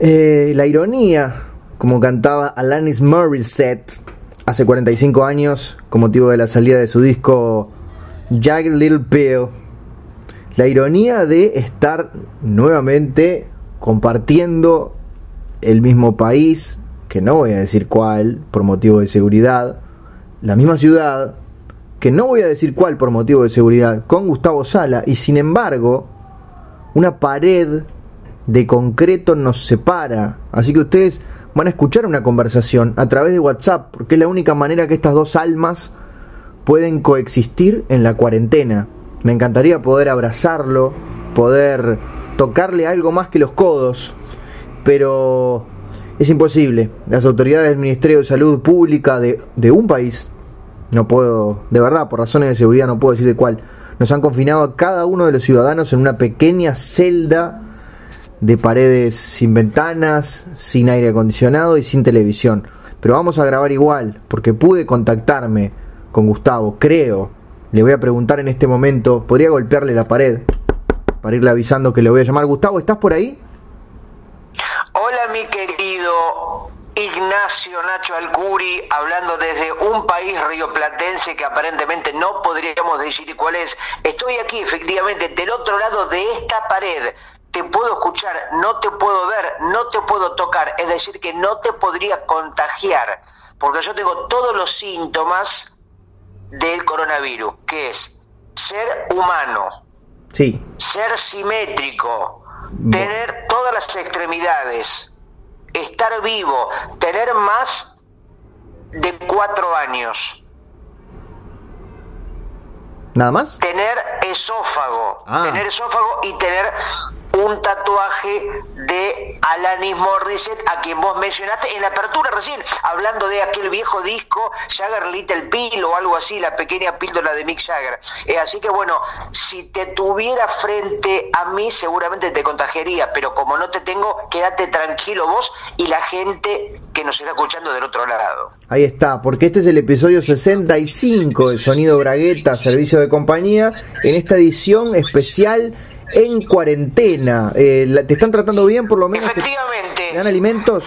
Eh, la ironía, como cantaba Alanis Morissette hace 45 años, con motivo de la salida de su disco Jagged Little Pill, la ironía de estar nuevamente compartiendo el mismo país, que no voy a decir cuál, por motivo de seguridad, la misma ciudad, que no voy a decir cuál por motivo de seguridad, con Gustavo Sala, y sin embargo, una pared de concreto nos separa. Así que ustedes van a escuchar una conversación a través de WhatsApp, porque es la única manera que estas dos almas pueden coexistir en la cuarentena. Me encantaría poder abrazarlo, poder tocarle algo más que los codos, pero es imposible. Las autoridades del Ministerio de Salud Pública de, de un país, no puedo, de verdad, por razones de seguridad no puedo decir de cuál, nos han confinado a cada uno de los ciudadanos en una pequeña celda de paredes sin ventanas, sin aire acondicionado y sin televisión. Pero vamos a grabar igual, porque pude contactarme con Gustavo, creo. Le voy a preguntar en este momento, ¿podría golpearle la pared? Para irle avisando que le voy a llamar. Gustavo, ¿estás por ahí? Hola mi querido Ignacio Nacho Alcuri, hablando desde un país rioplatense que aparentemente no podríamos decir cuál es. Estoy aquí efectivamente del otro lado de esta pared te puedo escuchar, no te puedo ver, no te puedo tocar, es decir, que no te podría contagiar, porque yo tengo todos los síntomas del coronavirus, que es ser humano, sí. ser simétrico, tener todas las extremidades, estar vivo, tener más de cuatro años. ¿Nada más? Tener esófago, ah. tener esófago y tener un tatuaje de Alanis Morissette, a quien vos mencionaste en la apertura recién, hablando de aquel viejo disco, Jagger Little Pill o algo así, la pequeña píldora de Mick Jagger. Eh, así que bueno, si te tuviera frente a mí, seguramente te contagiaría, pero como no te tengo, quédate tranquilo vos y la gente que nos está escuchando del otro lado. Ahí está, porque este es el episodio 65 de Sonido Bragueta, Servicio de Compañía, en esta edición especial en cuarentena. Eh, ¿Te están tratando bien por lo menos? Efectivamente. ¿Te dan alimentos?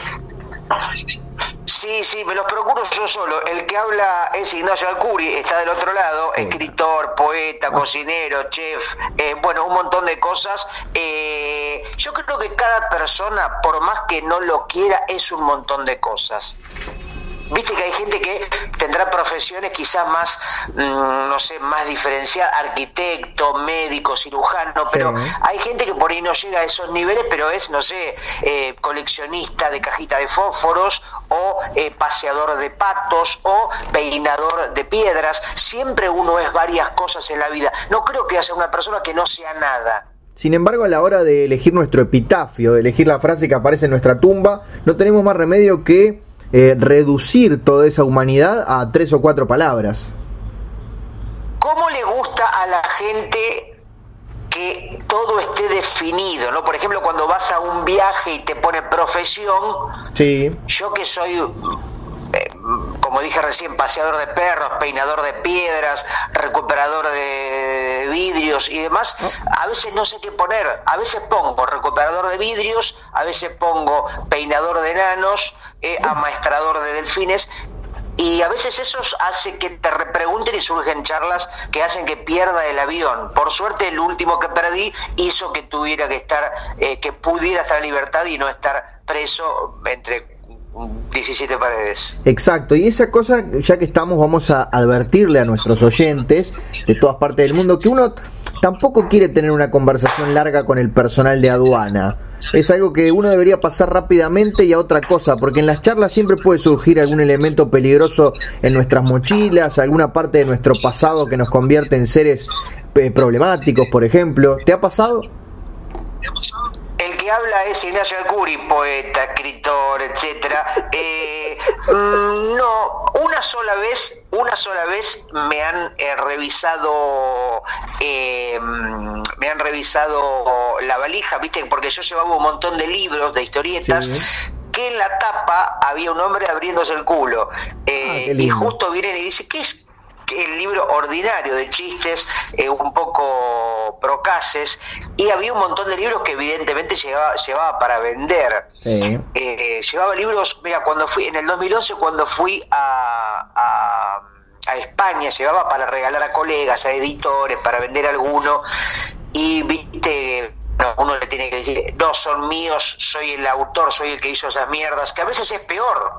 Sí, sí, me los procuro yo solo. El que habla es Ignacio Alcuri, está del otro lado, escritor, poeta, cocinero, chef, eh, bueno, un montón de cosas. Eh, yo creo que cada persona, por más que no lo quiera, es un montón de cosas. Viste que hay gente que tendrá profesiones quizás más, mm, no sé, más diferenciadas, arquitecto, médico, cirujano, pero hay gente que por ahí no llega a esos niveles, pero es, no sé, eh, coleccionista de cajita de fósforos o eh, paseador de patos o peinador de piedras. Siempre uno es varias cosas en la vida. No creo que haya una persona que no sea nada. Sin embargo, a la hora de elegir nuestro epitafio, de elegir la frase que aparece en nuestra tumba, no tenemos más remedio que eh, reducir toda esa humanidad a tres o cuatro palabras. ¿Cómo le gusta a la gente que todo esté definido, ¿no? Por ejemplo, cuando vas a un viaje y te pone profesión, sí. yo que soy eh, como dije recién, paseador de perros, peinador de piedras, recuperador de vidrios y demás, a veces no sé qué poner. A veces pongo recuperador de vidrios, a veces pongo peinador de enanos, eh, amaestrador de delfines, y a veces eso hace que te pregunten y surgen charlas que hacen que pierda el avión. Por suerte el último que perdí hizo que tuviera que estar, eh, que pudiera estar en libertad y no estar preso entre 17 paredes. Exacto, y esa cosa, ya que estamos, vamos a advertirle a nuestros oyentes de todas partes del mundo que uno tampoco quiere tener una conversación larga con el personal de aduana es algo que uno debería pasar rápidamente y a otra cosa, porque en las charlas siempre puede surgir algún elemento peligroso en nuestras mochilas, alguna parte de nuestro pasado que nos convierte en seres eh, problemáticos, por ejemplo. ¿Te ha pasado? Que habla es Ignacio Alcuri, poeta, escritor, etcétera. Eh, mm, no, una sola vez, una sola vez me han eh, revisado, eh, me han revisado la valija, viste, porque yo llevaba un montón de libros, de historietas. que en la tapa había un hombre abriéndose el culo. Ah, y justo vienen y dice, ¿qué es, el libro ordinario de chistes, eh, un poco procaces, y había un montón de libros que evidentemente llevaba, llevaba para vender. Eh, llevaba libros, mira, cuando fui, en el 2011 cuando fui a, a, España, llevaba para regalar a colegas, a editores, para vender alguno, y viste uno le tiene que decir, no, son míos, soy el autor, soy el que hizo esas mierdas, que a veces es peor,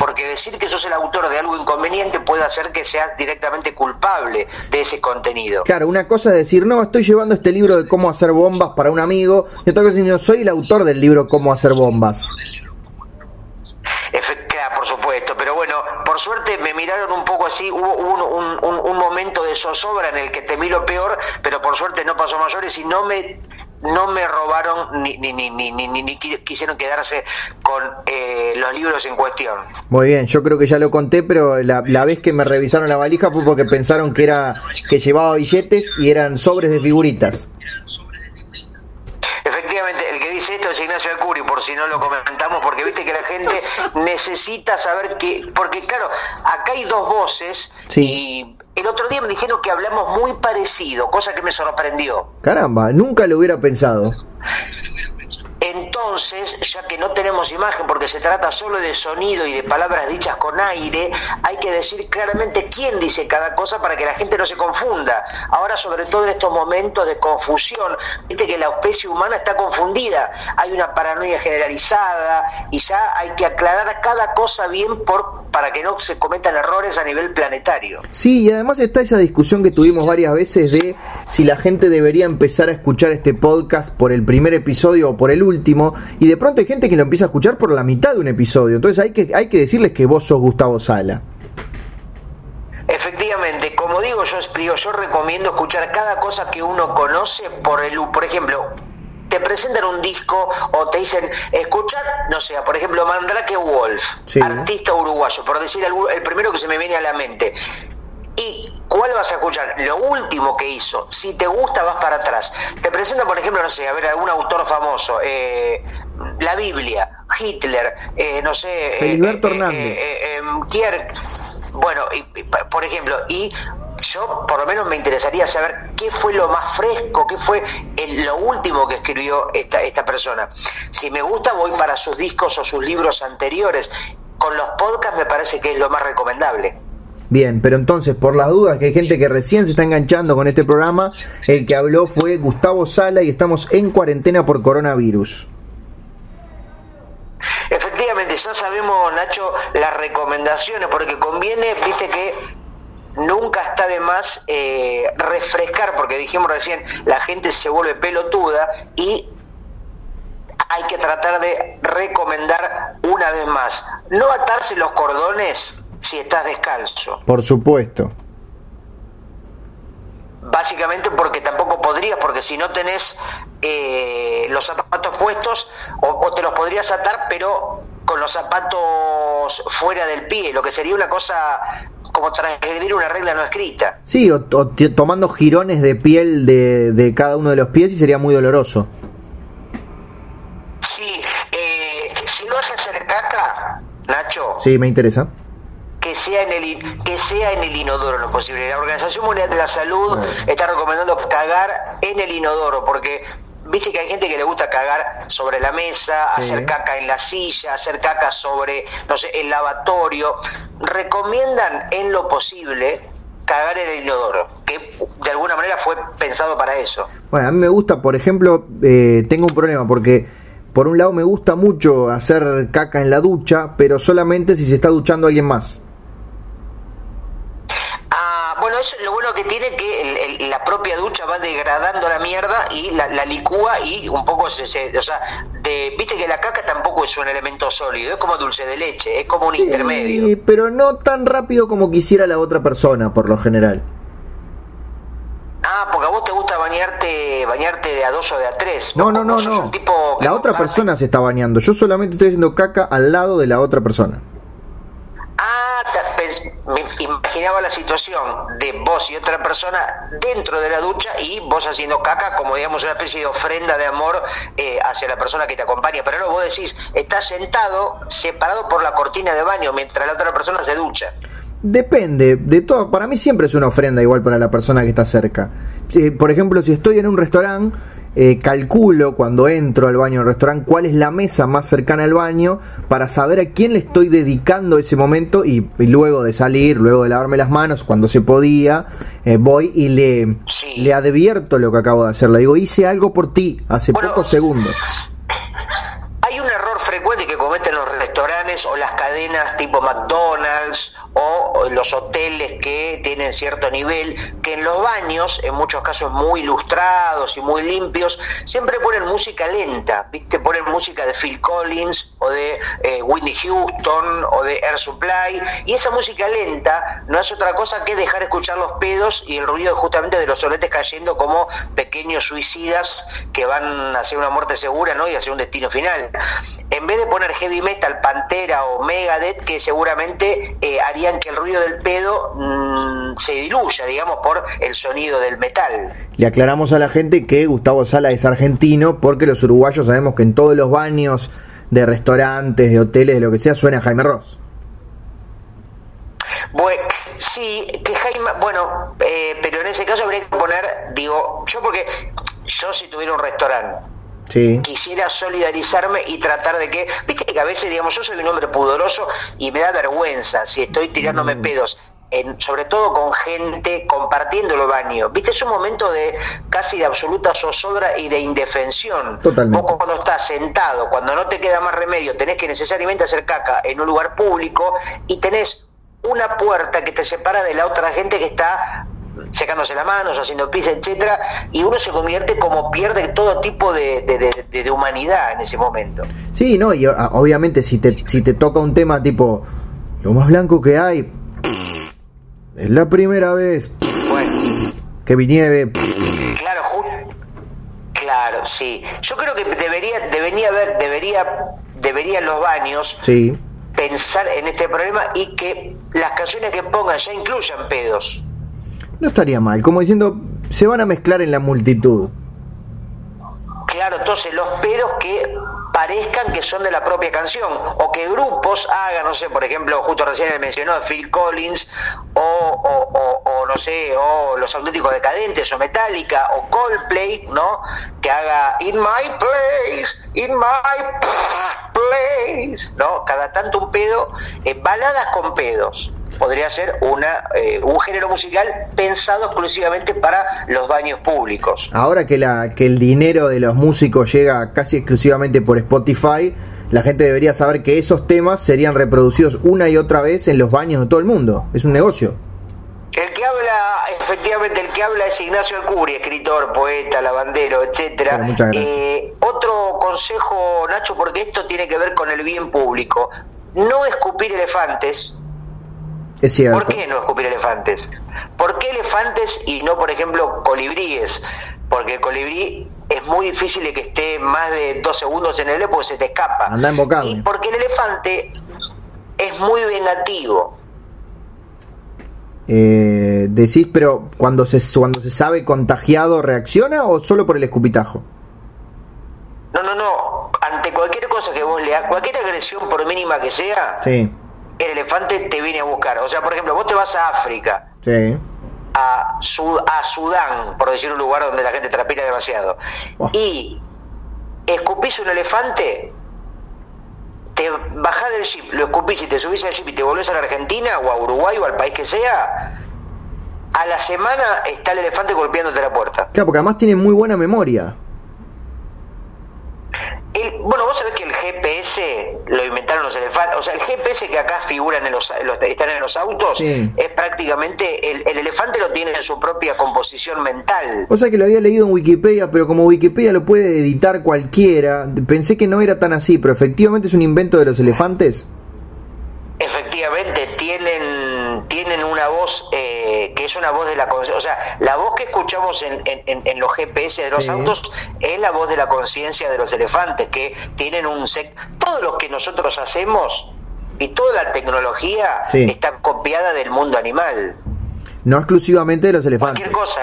porque decir que sos el autor de algo inconveniente puede hacer que seas directamente culpable de ese contenido. Claro, una cosa es decir, no, estoy llevando este libro de cómo hacer bombas para un amigo, y otra cosa es decir, no, soy el autor del libro Cómo hacer bombas. Claro, por supuesto, pero bueno, por suerte me miraron un poco así, hubo un, un momento de zozobra en el que temí lo peor, pero por suerte no pasó mayores y no me no me robaron ni, ni, ni, ni, ni, quisieron quedarse con eh, los libros en cuestión. Muy bien, yo creo que ya lo conté, pero la, la, vez que me revisaron la valija fue porque pensaron que era que llevaba billetes y eran sobres de figuritas. Esto es Ignacio Alcuri, por si no lo comentamos, porque viste que la gente necesita saber que, porque claro, acá hay dos voces y el otro día me dijeron que hablamos muy parecido, cosa que me sorprendió. Caramba, nunca lo hubiera pensado. Entonces, ya que no tenemos imagen porque se trata solo de sonido y de palabras dichas con aire, hay que decir claramente quién dice cada cosa para que la gente no se confunda. Ahora, sobre todo en estos momentos de confusión, viste que la especie humana está confundida, hay una paranoia generalizada y ya hay que aclarar cada cosa bien por para que no se cometan errores a nivel planetario. Sí, y además está esa discusión que tuvimos varias veces de si la gente debería empezar a escuchar este podcast por el primer episodio o por el último, y de pronto hay gente que lo empieza a escuchar por la mitad de un episodio, entonces hay que, hay que decirles que vos sos Gustavo Sala. Efectivamente, como digo yo, explico, yo recomiendo escuchar cada cosa que uno conoce por el, por ejemplo, te presentan un disco o te dicen, escuchad, no sé, por ejemplo, Mandrake Wolf, artista uruguayo, por decir el, el primero que se me viene a la mente. ¿Y cuál vas a escuchar? Lo último que hizo. Si te gusta, vas para atrás. Te presentan, por ejemplo, no sé, a ver, algún autor famoso, eh, la Biblia, Hitler, eh, no sé. Feliberto eh, Hernández. Em, bueno, y, por ejemplo, y yo por lo menos me interesaría saber qué fue lo más fresco, qué fue lo último que escribió esta, esta persona. Si me gusta, voy para sus discos o sus libros anteriores. Con los podcasts me parece que es lo más recomendable. Bien, pero entonces, por las dudas que hay gente que recién se está enganchando con este programa, el que habló fue Gustavo Sala y estamos en cuarentena por coronavirus. Efectivamente, ya sabemos, Nacho, las recomendaciones, porque conviene, viste que nunca está de más eh, refrescar, porque dijimos recién, la gente se vuelve pelotuda y hay que tratar de recomendar una vez más, no atarse los cordones si estás descalzo. Por supuesto. Básicamente porque tampoco podrías, porque si no tenés eh, los zapatos puestos, o, te los podrías atar, pero con los zapatos fuera del pie, lo que sería una cosa como transgredir una regla no escrita. Sí, o, tomando jirones de piel de, de, cada uno de los pies y sería muy doloroso. Sí, eh, si lo haces hacer caca, Nacho. Sí, me interesa sea en el que sea en el inodoro lo posible. La Organización Mundial de la Salud está recomendando cagar en el inodoro porque viste que hay gente que le gusta cagar sobre la mesa, hacer caca en la silla, hacer caca sobre no sé, el lavatorio. Recomiendan en lo posible cagar en el inodoro, que de alguna manera fue pensado para eso. Bueno, a mí me gusta, por ejemplo, eh, tengo un problema porque por un lado me gusta mucho hacer caca en la ducha, pero solamente si se está duchando alguien más. Eso lo bueno que tiene que la propia ducha va degradando la mierda y la, licúa y un poco se, o sea, viste que la caca tampoco es un elemento sólido, es como dulce de leche, es como un intermedio. pero no tan rápido como quisiera la otra persona, por lo general. Ah, porque a vos te gusta bañarte, bañarte de a dos o de a tres. No, no, no, no. La otra persona se está bañando. Yo solamente estoy haciendo caca al lado de la otra persona. Me imaginaba la situación de vos y otra persona dentro de la ducha y vos haciendo caca como digamos una especie de ofrenda de amor eh, hacia la persona que te acompaña. Pero luego vos decís, estás sentado separado por la cortina de baño mientras la otra persona se ducha. Depende, de todo. Para mí siempre es una ofrenda igual para la persona que está cerca. Eh, por ejemplo, si estoy en un restaurante, eh, calculo cuando entro al baño del restaurante cuál es la mesa más cercana al baño para saber a quién le estoy dedicando ese momento y, luego de salir, luego de lavarme las manos, cuando se podía, eh, voy y le, le advierto lo que acabo de hacer. Le digo, hice algo por ti hace pocos segundos. Hay un error frecuente que cometen los restaurantes o las cadenas tipo McDonald's o los hoteles que tienen cierto nivel, que en los baños, en muchos casos muy ilustrados y muy limpios, siempre ponen música lenta, ¿viste? Ponen música de Phil Collins o de eh, Whitney Houston o de Air Supply, y esa música lenta no es otra cosa que dejar escuchar los pedos y el ruido justamente de los soletes cayendo como pequeños suicidas que van hacia una muerte segura ¿no? y hacia un destino final. En vez de poner heavy metal, Pantera o Megadeth, que seguramente eh, haría que el ruido del pedo mm, se diluya, digamos, por el sonido del metal. Le aclaramos a la gente que Gustavo Sala es argentino porque los uruguayos sabemos que en todos los baños de restaurantes, de hoteles, de lo que sea, suena Jaime Ross. Bueno, sí, que Jaime, bueno, eh, pero en ese caso habría que poner, digo, yo porque yo si tuviera un restaurante Quisiera solidarizarme y tratar de que, viste que a veces, digamos, yo soy un hombre pudoroso y me da vergüenza si estoy tirándome mm. pedos. En, sobre todo con gente compartiendo el baño. Viste, es un momento de casi de absoluta zozobra y de indefensión. Totalmente. Vos cuando estás sentado, cuando no te queda más remedio, tenés que necesariamente hacer caca en un lugar público y tenés una puerta que te separa de la otra gente que está secándose las manos, haciendo pis, etcétera, y uno se convierte como pierde todo tipo de, de, humanidad en ese momento. Sí, no, y ah, obviamente si te, si te toca un tema tipo lo más blanco que hay, es la primera vez que vi nieve. Claro, claro, sí. Yo creo que debería, debería haber, debería, deberían los baños sí. pensar en este problema y que las canciones que pongan ya incluyan pedos. No estaría mal, como diciendo, se van a mezclar en la multitud. Claro, entonces los pedos que parezcan que son de la propia canción o que grupos hagan, no sé, por ejemplo, justo recién mencionó Phil Collins o, o, no sé, o Los Auténticos Decadentes o Metallica o Coldplay, ¿no? Que haga In My Place, In My Place, ¿no? Cada tanto un pedo, eh, baladas con pedos podría ser una, eh, un género musical pensado exclusivamente para los baños públicos. Ahora que, la, que el dinero de los músicos llega casi exclusivamente por Spotify, la gente debería saber que esos temas serían reproducidos una y otra vez en los baños de todo el mundo. Es un negocio. El que habla, efectivamente, el que habla es Ignacio Alcuri, escritor, poeta, lavandero, etcétera. Eh, otro consejo, Nacho, porque esto tiene que ver con el bien público. No escupir elefantes, ¿Por qué no escupir elefantes? ¿Por qué elefantes y no, por ejemplo, colibríes? Porque el colibrí es muy difícil de que esté más de dos segundos en el aire porque se te escapa. Anda Y porque el elefante es muy vengativo. Eh, decís, pero cuando se, cuando se sabe contagiado, ¿reacciona o solo por el escupitajo? No, no, no. Ante cualquier cosa que vos le hagas, cualquier agresión, por mínima que sea, sí el elefante te viene a buscar. O sea, por ejemplo, vos te vas a África, a, a Sudán, por decir un lugar donde la gente transpira demasiado, y escupís un elefante, te bajás del jeep, lo escupís y te subís al jeep y te volvés a la Argentina o a Uruguay o al país que sea, a la semana está el elefante golpeándote la puerta. Claro, porque además tiene muy buena memoria bueno, vos sabés que el GPS lo inventaron los elefantes. O sea, el GPS que acá figuran en los, están en los autos es prácticamente. El, elefante lo tiene en su propia composición mental. O sea que lo había leído en Wikipedia, pero como Wikipedia lo puede editar cualquiera, pensé que no era tan así, pero efectivamente es un invento de los elefantes. Efectivamente, tienen, tienen una voz. Eh, que es una voz de la conciencia, o sea, la voz que escuchamos en, en, los GPS de los autos es la voz de la conciencia de los elefantes, que tienen un... Sec todo lo que nosotros hacemos y toda la tecnología está copiada del mundo animal. No exclusivamente de los elefantes. Cualquier cosa,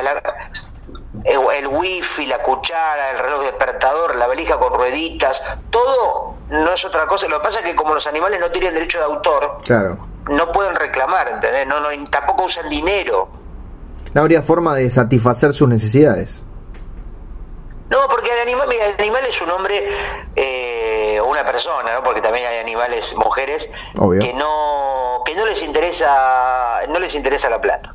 el, el, wifi, la cuchara, el reloj despertador, la valija con rueditas, todo no es otra cosa. Lo que pasa es que como los animales no tienen derecho de autor, claro no pueden reclamar, ¿entendés? No, no, tampoco usan dinero. No habría forma de satisfacer sus necesidades. No, porque el animal, mira, el animal es un hombre eh, o una persona, ¿no? Porque también hay animales, mujeres, que no que no les interesa no les interesa la plata.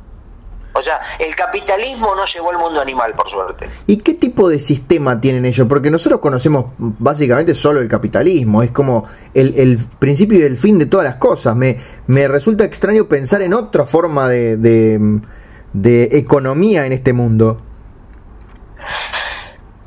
O sea, el capitalismo no llegó al mundo animal, por suerte. ¿Y qué tipo de sistema tienen ellos? Porque nosotros conocemos básicamente solo el capitalismo, es como el, el principio y el fin de todas las cosas. Me, me resulta extraño pensar en otra forma de, de, de economía en este mundo.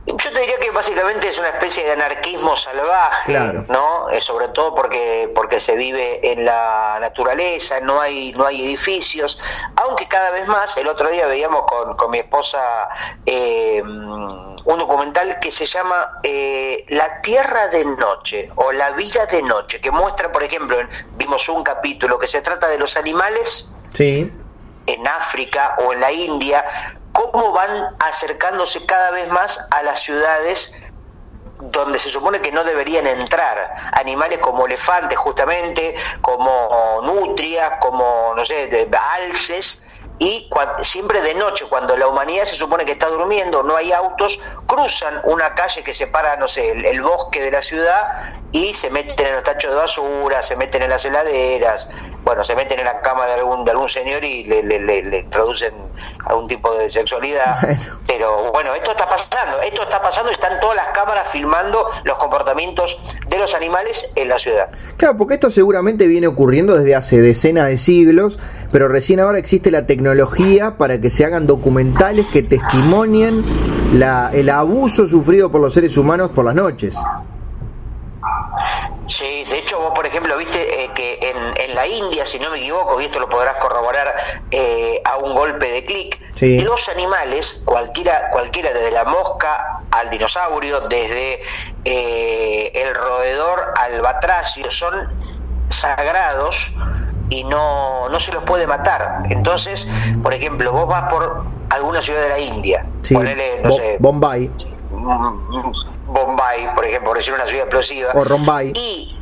Yo te diría que básicamente es una especie de anarquismo salvaje, ¿no? Eh, sobre todo porque porque se vive en la naturaleza, no hay no hay edificios, aunque cada vez más. El otro día veíamos con, con mi esposa eh, un documental que se llama eh, La Tierra de Noche o La Vida de Noche, que muestra, por ejemplo, vimos un capítulo que se trata de los animales. Sí en África o en la India, cómo van acercándose cada vez más a las ciudades donde se supone que no deberían entrar animales como elefantes justamente, como nutrias, como no sé, alces y siempre de noche, cuando la humanidad se supone que está durmiendo, no hay autos, cruzan una calle que separa, no sé, el, bosque de la ciudad y se meten en los tachos de basura, se meten en las heladeras, bueno, se meten en la cama de algún, de algún señor y le, le, introducen algún tipo de sexualidad. Pero bueno, esto está pasando, esto está pasando, están todas las cámaras filmando los comportamientos de los animales en la ciudad. Claro, porque esto seguramente viene ocurriendo desde hace decenas de siglos, pero recién ahora existe la tecnología para que se hagan documentales que testimonien la, el abuso sufrido por los seres humanos por las noches. Sí, de hecho vos, por ejemplo, viste eh, que en, en, la India, si no me equivoco, y esto lo podrás corroborar eh, a un golpe de clic, los animales, cualquiera, cualquiera desde la mosca al dinosaurio, desde eh, el roedor al batracio, son sagrados y no, no se los puede matar. Entonces, por ejemplo, vos vas por alguna ciudad de la India, ponele, no sé, Bombay. Bombay, por ejemplo, por decir una ciudad explosiva. O Rombay. Y,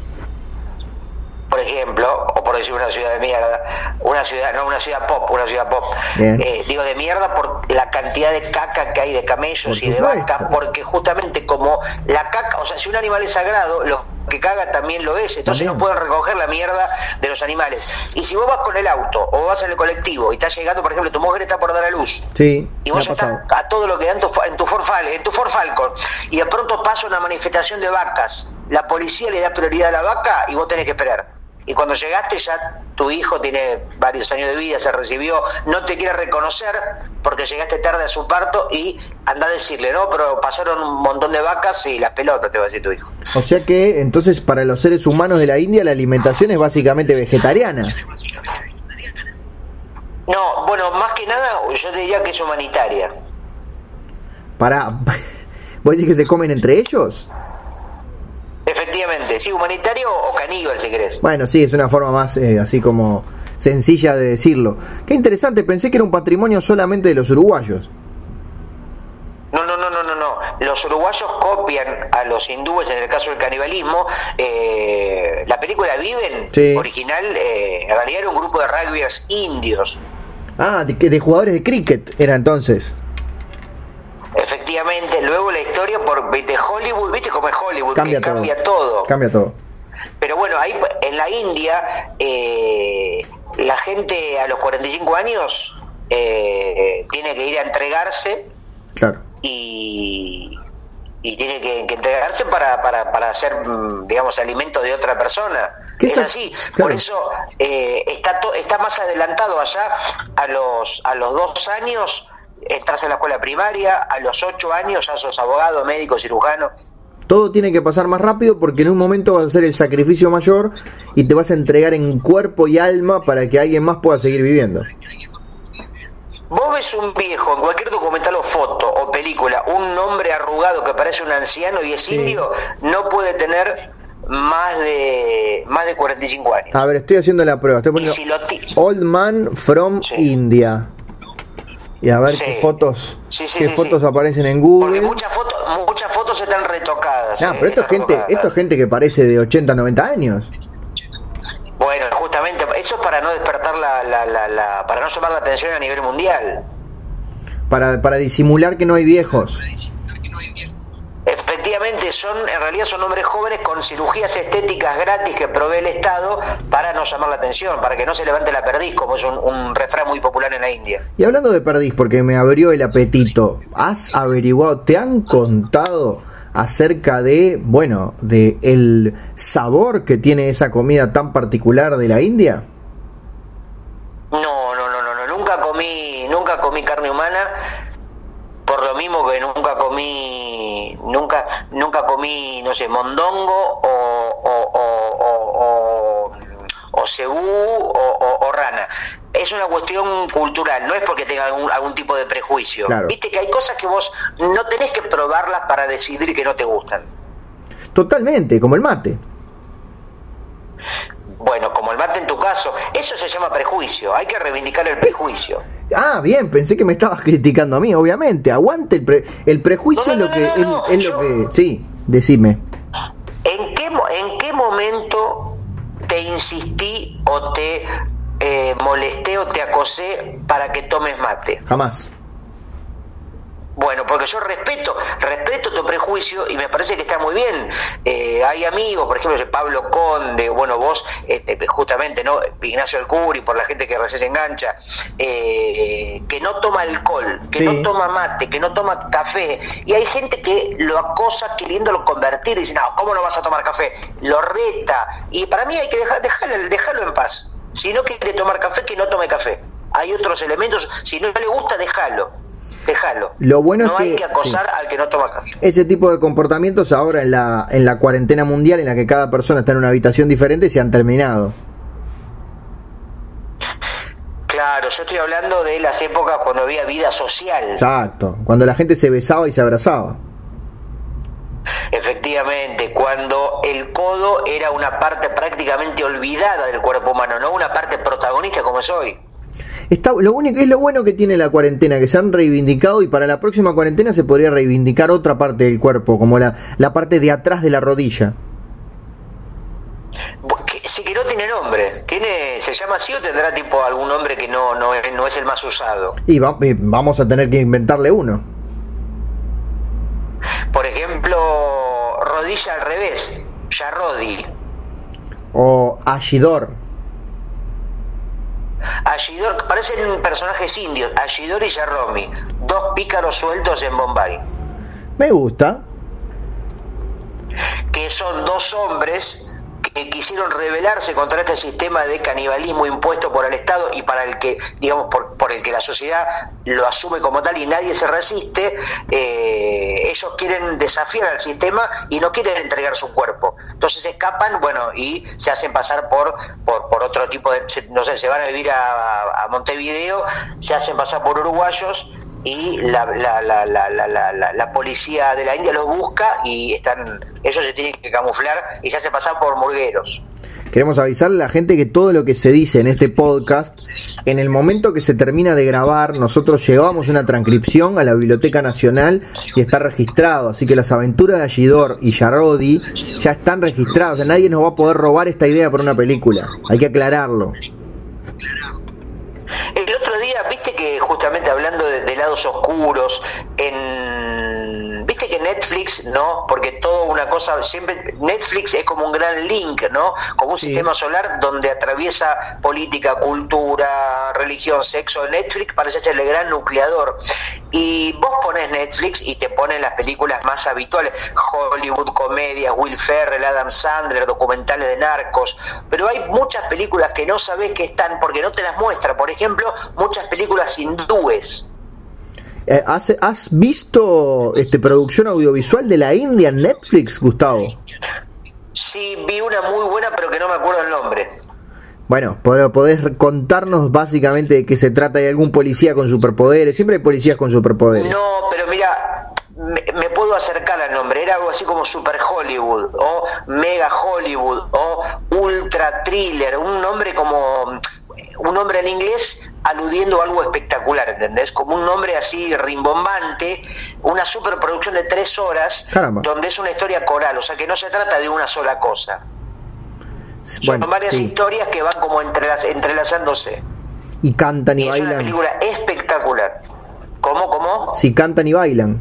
por ejemplo, o por decir una ciudad de mierda, una ciudad, no una ciudad pop, una ciudad pop, eh, digo de mierda por la cantidad de caca que hay de camellos y de vacas, porque justamente como la caca, o sea, si un animal es sagrado, los que caga también lo es, entonces no pueden recoger la mierda de los animales. Y si vos vas con el auto o vas en el colectivo y estás llegando, por ejemplo, tu mujer está por dar a luz, sí, y vos estás a todo lo que da en tu, en tu, Ford, en tu Ford Falcon, y de pronto pasa una manifestación de vacas, la policía le da prioridad a la vaca y vos tenés que esperar y cuando llegaste ya tu hijo tiene varios años de vida, se recibió, no te quiere reconocer porque llegaste tarde a su parto y anda a decirle, no, pero pasaron un montón de vacas y las pelotas, te va a decir tu hijo. O sea que entonces para los seres humanos de la India la alimentación es básicamente vegetariana. No, bueno, más que nada yo te diría que es humanitaria. Para, ¿vos decís que se comen entre ellos? Efectivamente, sí, humanitario o caníbal si querés. Bueno, sí, es una forma más eh, así como sencilla de decirlo. Qué interesante, pensé que era un patrimonio solamente de los uruguayos. No, no, no, no, no, no. Los uruguayos copian a los hindúes en el caso del canibalismo. Eh, la película Viven, original, eh, en realidad era un grupo de rugbyers indios. Ah, de, de jugadores de cricket era entonces. Efectivamente, luego la historia por de Hollywood, viste cómo es Hollywood, cambia, que todo. cambia todo. Cambia todo. Pero bueno, ahí en la India, eh, la gente a los 45 años eh, tiene que ir a entregarse. Claro. Y, y tiene que, entregarse para, para, para hacer, digamos, alimento de otra persona. Es así. Por eso eh, está, está más adelantado allá a los, a los dos años entras en la escuela primaria, a los 8 años ya sos abogado, médico, cirujano. Todo tiene que pasar más rápido porque en un momento vas a hacer el sacrificio mayor y te vas a entregar en cuerpo y alma para que alguien más pueda seguir viviendo. Vos ves un viejo en cualquier documental o foto o película, un hombre arrugado que parece un anciano y es indio, no puede tener más de más de 45 años. A ver, estoy haciendo la prueba. Estoy poniendo Old Man from India y a ver qué fotos qué fotos aparecen en Google. Porque muchas fotos muchas fotos están retocadas. No, pero esto es gente esto es gente que parece de 80, 90 años. Bueno, justamente eso es para la, la, la, para no llamar la atención a nivel mundial. Para, para disimular que no hay viejos. Efectivamente, son en realidad son hombres jóvenes con cirugías estéticas gratis que provee el Estado para no llamar la atención, para que no se levante la perdiz, como es un, un refrán muy popular en la India. Y hablando de perdiz, porque me abrió el apetito, ¿has averiguado, te han contado acerca de, bueno, de el sabor que tiene esa comida tan particular de la India? No, no, no, no, no. nunca comí, nunca comí carne humana por lo mismo que nunca comí nunca nunca comí no sé mondongo o o, o, o, cebú o, rana es una cuestión cultural no es porque tenga algún, algún tipo de prejuicio Claro. viste que hay cosas que vos no tenés que probarlas para decidir que no te gustan Totalmente, como el mate. Bueno como el mate en tu caso eso se llama prejuicio hay que reivindicar el prejuicio Ah, bien, pensé que me estabas criticando a mí, obviamente. Aguante el, pre- el prejuicio No, es lo no, que es, es yo- lo que sí, decime. ¿En qué, ¿En qué momento te insistí o te eh, molesté o te acosé para que tomes mate? Jamás. Bueno, porque yo respeto, respeto tu prejuicio y me parece que está muy bien. Eh, hay amigos, por ejemplo, Pablo Conde, bueno, vos, este, justamente, ¿no? Ignacio Alcuri, por la gente que recién se engancha, eh, que no toma alcohol, que Sí. no toma mate, que no toma café. Y hay gente que lo acosa queriéndolo convertir y dice, no, ¿cómo no vas a tomar café? Lo reta. Y para mí hay que dejar, dejarlo, dejarlo en paz. Si no quiere tomar café, que no tome café. Hay otros elementos, si no le gusta, déjalo. Déjalo. Lo bueno no es hay que- que acosar sí. al que no toma café. Ese tipo de comportamientos ahora en la en la cuarentena mundial en la que cada persona está en una habitación diferente se han terminado. Claro, yo estoy hablando de las épocas cuando había vida social. Exacto, cuando la gente se besaba y se abrazaba. Efectivamente, cuando el codo era una parte prácticamente olvidada del cuerpo humano, no una parte protagonista como es hoy. Está, lo único es lo bueno que tiene la cuarentena, que se han reivindicado y para la próxima cuarentena se podría reivindicar otra parte del cuerpo, como la, la parte de atrás de la rodilla. Sí que no tiene nombre. ¿Tiene, ¿Se llama así o tendrá tipo algún nombre que no, no, es, no es el más usado? Y va- eh, vamos a tener que inventarle uno. Por ejemplo, rodilla al revés, Yarrodi. O Ashidor. Ashidor, parecen personajes indios, Ashidor y Yarromi, dos pícaros sueltos en Bombay. Me gusta. que son dos hombres que quisieron rebelarse contra este sistema de canibalismo impuesto por el Estado y para el que, digamos, por, el que la sociedad lo asume como tal y nadie se resiste, eh, ellos quieren desafiar al sistema y no quieren entregar su cuerpo. Entonces escapan, bueno, y se hacen pasar por, por, por otro tipo de, no sé, se van a vivir a Montevideo, se hacen pasar por uruguayos y la, la, la, la, la, policía de la India los busca y están ellos se tienen que camuflar y se hacen pasar por murgueros. Queremos avisarle a la gente que todo lo que se dice en este podcast, en el momento que se termina de grabar, nosotros llevamos una transcripción a la Biblioteca Nacional y está registrado. Así que las aventuras de Ashidor y Yarodi ya están registradas. O nadie nos va a poder robar esta idea para una película. Hay que aclararlo. Justamente hablando de, de lados oscuros, en Netflix, ¿no? Porque todo una cosa, siempre Netflix es como un gran link, ¿no? Como un Sí. sistema solar donde atraviesa política, cultura, religión, sexo. Netflix parece ser el gran nucleador. Y vos pones Netflix y te ponen las películas más habituales, Hollywood, comedias, Will Ferrell, Adam Sandler, documentales de narcos, pero hay muchas películas que no sabés que están porque no te las muestra. Por ejemplo, muchas películas hindúes. Eh, ¿Has, has visto este, producción audiovisual de la India en Netflix, Gustavo? Sí, vi una muy buena, pero que no me acuerdo el nombre. Bueno, pod- podés contarnos básicamente de qué se trata. ¿Hay algún policía con superpoderes? Siempre hay policías con superpoderes. No, pero mira, me, me puedo acercar al nombre. Era algo así como Super Hollywood, o Mega Hollywood, o Ultra Thriller. Un nombre como. Un nombre en inglés aludiendo a algo espectacular, ¿entendés? Como un nombre así rimbombante, una superproducción de tres horas, Caramba. donde es una historia coral, o sea que no se trata de una sola cosa. Son Bueno, varias sí. historias que van como entrelaz- entrelazándose. Y cantan y, y es bailan. una película espectacular. ¿Cómo, cómo? Si cantan y bailan.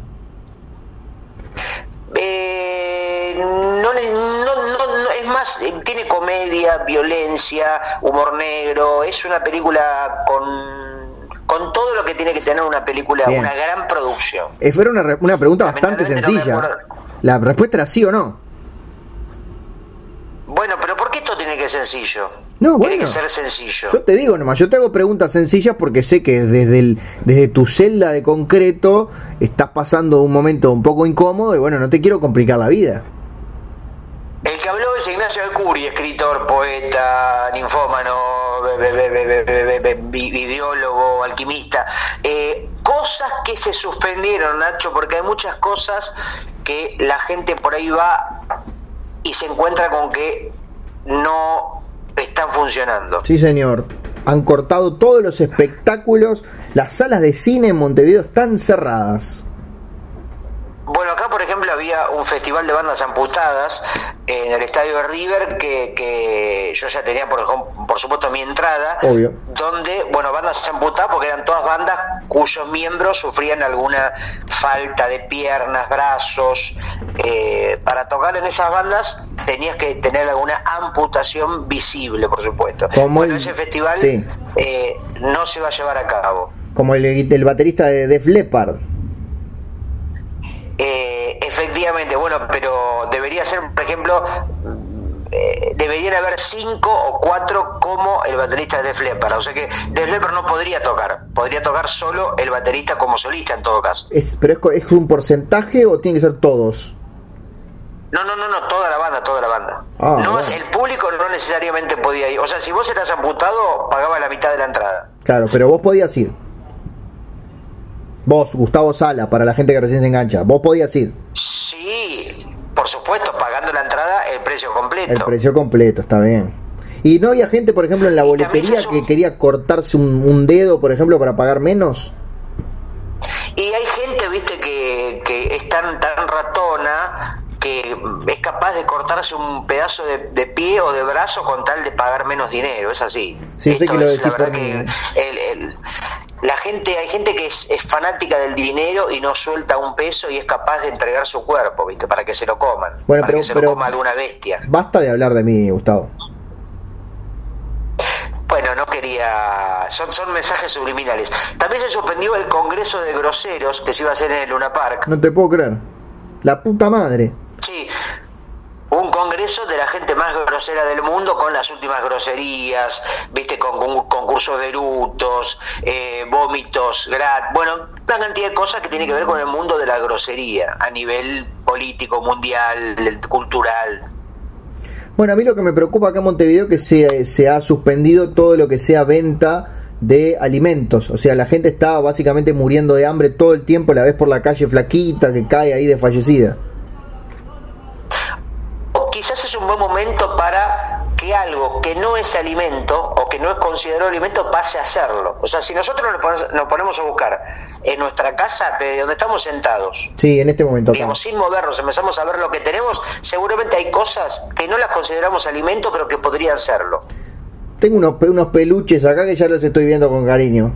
Eh, no, no, no, no, es más, tiene comedia, violencia, humor negro, es una película con, con todo lo que tiene que tener una película, Bien. una gran producción. Eh, Fue una, re- una pregunta bastante sencilla. La respuesta era sí o no. Bueno, pero ¿por qué esto tiene que ser sencillo? No, Tiene bueno. que ser sencillo. Yo te digo nomás, yo te hago preguntas sencillas porque sé que desde, el, desde tu celda de concreto estás pasando un momento un poco incómodo y bueno, no te quiero complicar la vida. El que habló es Ignacio Alcuri, escritor, poeta, ninfómano, ideólogo, alquimista. Eh, cosas que se suspendieron, Nacho, porque hay muchas cosas que la gente por ahí va y se encuentra con que no están funcionando. Sí, señor. Han cortado todos los espectáculos, las salas de cine en Montevideo están cerradas. Bueno, acá por ejemplo había un festival de bandas amputadas en el estadio de River que, que yo ya tenía por, por supuesto mi entrada, Obvio. donde, bueno, bandas amputadas porque eran todas bandas cuyos miembros sufrían alguna falta de piernas, brazos. Eh, para tocar en esas bandas tenías que tener alguna amputación visible, por supuesto. Como bueno, el- ese festival sí. eh, no se va a llevar a cabo. Como el, el baterista de Def Leppard. Eh, efectivamente, bueno, pero debería ser, por ejemplo, eh, deberían haber cinco o cuatro como el baterista de Def. O sea que Def Leppard no podría tocar, podría tocar solo el baterista como solista en todo caso. Es, ¿Pero es, es un porcentaje o tiene que ser todos? No, no, no, no, toda la banda, toda la banda. Ah, no, bueno. El público no necesariamente podía ir. O sea, si vos eras amputado, pagaba la mitad de la entrada. Claro, pero vos podías ir. Vos, Gustavo Sala, para la gente que recién se engancha. Vos podías ir. Sí, por supuesto, pagando la entrada el precio completo. El precio completo, está bien. Y no había gente, por ejemplo, en la boletería que quería cortarse un, un dedo, por ejemplo, para pagar menos. Y hay gente, viste, que, que es tan, tan ratona que es capaz de cortarse un pedazo de, de pie o de brazo con tal de pagar menos dinero, es así. Sí, sé que lo decís por que el- el- la gente, hay gente que es, es fanática del dinero y no suelta un peso y es capaz de entregar su cuerpo, viste, para que se lo coman, Bueno, para pero- que se pero- lo coma alguna bestia. Basta de hablar de mí, Gustavo. Bueno, no quería. Son, son mensajes subliminales. También se suspendió el Congreso de Groseros que se iba a hacer en el Luna Park. No te puedo creer. La puta madre. Sí, un congreso de la gente más grosera del mundo con las últimas groserías, viste, con, con concursos de eructos, eh, vómitos, grat, bueno, una cantidad de cosas que tiene que ver con el mundo de la grosería a nivel político, mundial, cultural. Bueno, a mí lo que me preocupa acá en Montevideo es que se, se ha suspendido todo lo que sea venta de alimentos. O sea, la gente está básicamente muriendo de hambre todo el tiempo, la ves por la calle flaquita que cae ahí desfallecida. Es un buen momento para que algo que no es alimento o que no es considerado alimento pase a serlo. O sea, si nosotros nos ponemos- a buscar en nuestra casa, de donde estamos sentados, Sí, en este momento digamos, sin movernos, empezamos a ver lo que tenemos, seguramente hay cosas que no las consideramos alimento, pero que podrían serlo. Tengo unos, unos peluches acá que ya los estoy viendo con cariño.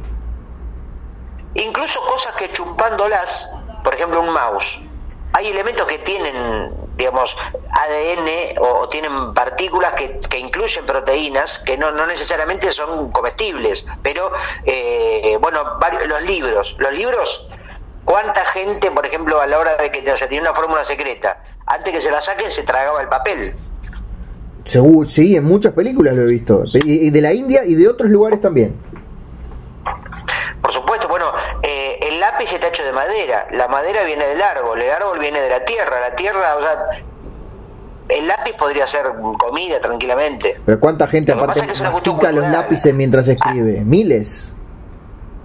Incluso cosas que chupándolas, por ejemplo un mouse, hay elementos que tienen, digamos, ADN o, o tienen partículas que, que incluyen proteínas que no, no necesariamente son comestibles, pero eh, bueno, varios, los libros, los libros, ¿cuánta gente, por ejemplo, a la hora de que se tiene una fórmula secreta, antes que se la saquen se tragaba el papel? Seguro, sí, en muchas películas lo he visto. Y de la India y de otros lugares también. Por supuesto, bueno, eh, el lápiz está hecho de madera, la madera viene del árbol, el árbol viene de la tierra, la tierra, o sea, el lápiz podría ser comida tranquilamente. Pero ¿cuánta gente Lo aparte es mastica los lápices mientras escribe? Miles.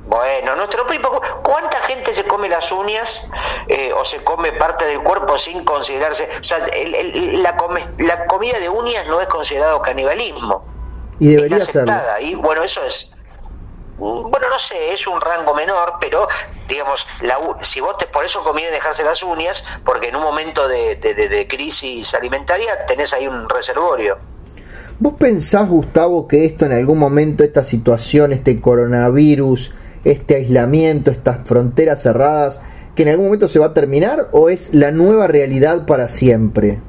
Bueno, nuestro país, ¿cuánta gente se come las uñas eh, o se come parte del cuerpo sin considerarse? O sea, el- el- la, come- la comida de uñas no es considerado canibalismo. Y debería aceptada. Y bueno, eso es. Mm, Bueno, no sé, es un rango menor, pero digamos, la, si vos te por eso conviene dejarse las uñas, porque en un momento de, de- de- de crisis alimentaria tenés ahí un reservorio. ¿Vos pensás, Gustavo, que esto en algún momento, esta situación, este coronavirus, este aislamiento, estas fronteras cerradas, que en algún momento se va a terminar o es la nueva realidad para siempre?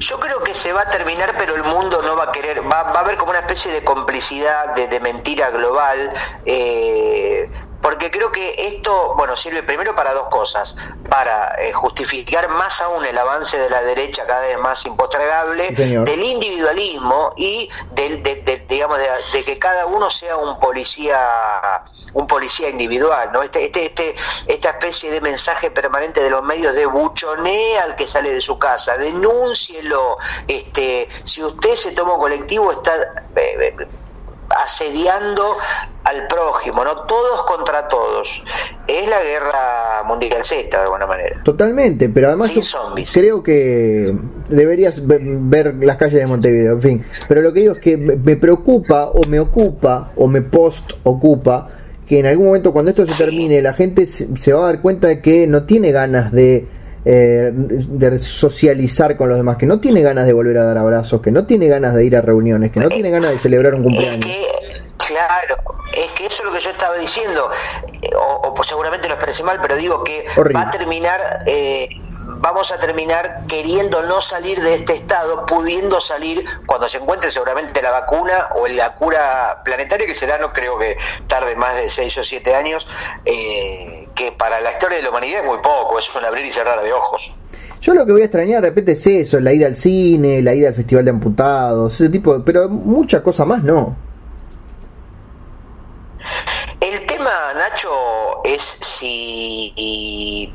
Yo creo que se va a terminar, pero el mundo no va a querer, va, va a haber como una especie de complicidad, de, de mentira global. Eh, porque creo que esto, bueno, sirve primero para dos cosas, para eh, justificar más aún el avance de la derecha cada vez más impostergable, del individualismo y del, de, digamos, de, que cada uno sea un policía, un policía individual, ¿no? Este, este, este, esta especie de mensaje permanente de los medios de buchonea al que sale de su casa, denúncielo, este, si usted se toma un colectivo está eh, eh, asediando al prójimo, ¿no? Todos contra todos. Es la guerra mundial Z, de alguna manera. Totalmente, pero además yo creo que deberías ver las calles de Montevideo, en fin. Pero lo que digo es que me preocupa o me ocupa o me post ocupa que en algún momento cuando esto se termine la gente se va a dar cuenta de que no tiene ganas de eh, de socializar con los demás, que no tiene ganas de volver a dar abrazos, que no tiene ganas de ir a reuniones, que no tiene ganas de celebrar un cumpleaños. claro, es que eso es lo que yo estaba diciendo, o, o seguramente lo expresé mal, pero digo que va a terminar eh, vamos a terminar queriendo no salir de este estado, pudiendo salir cuando se encuentre seguramente la vacuna o la cura planetaria, que será, no creo que tarde más de seis o siete años, eh, que para la historia de la humanidad es muy poco, es un abrir y cerrar de ojos. Yo lo que voy a extrañar de repente es eso, la ida al cine, la ida al Festival de Amputados, ese tipo, pero mucha cosa más no. El tema, Nacho, es si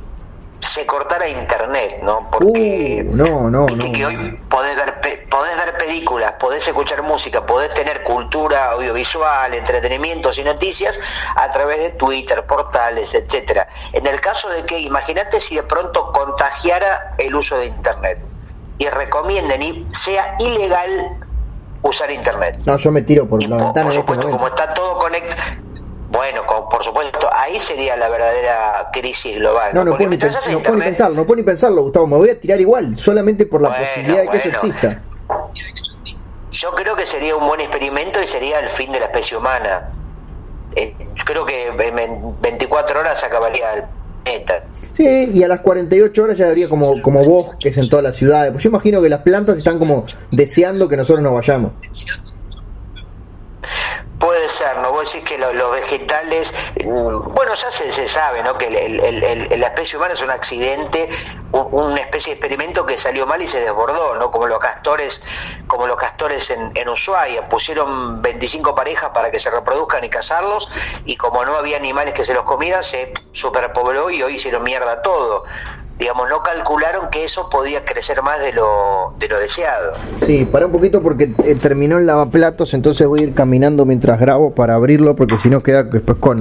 se cortara internet, ¿no? Porque uh, no, no, no, que hoy podés ver, podés ver películas, podés escuchar música, podés tener cultura audiovisual, entretenimientos y noticias a través de Twitter, portales, etcétera. En el caso de que, imagínate si de pronto contagiara el uso de internet y recomienden y sea ilegal usar internet. No, yo me tiro por la ventana. Por este supuesto, como está todo conectado bueno, por supuesto, ahí sería la verdadera crisis global. No, no, puedo, ni, pensarlo, no puedo ni pensarlo, Gustavo. Me voy a tirar igual, solamente por la posibilidad de que eso exista. Yo creo que sería un buen experimento y sería el fin de la especie humana. Eh, creo que en 24 horas acabaría el planeta. Sí, y a las 48 horas ya habría como, como bosques en todas las ciudades. Pues yo imagino que las plantas están como deseando que nosotros nos vayamos. Puede ser, ¿no? Vos decís que los vegetales, mm, bueno, ya se, se sabe, ¿no? Que la especie humana es un accidente, una especie de experimento que salió mal y se desbordó, ¿no? Como los castores, como los castores en, en Ushuaia, pusieron 25 parejas para que se reproduzcan y cazarlos, y como no había animales que se los comieran, se superpobló y hoy hicieron mierda todo digamos, no calcularon que eso podía crecer más de lo, de lo deseado. Sí, para un poquito porque eh, terminó el lavaplatos, entonces voy a ir caminando mientras grabo para abrirlo, porque si no queda después con,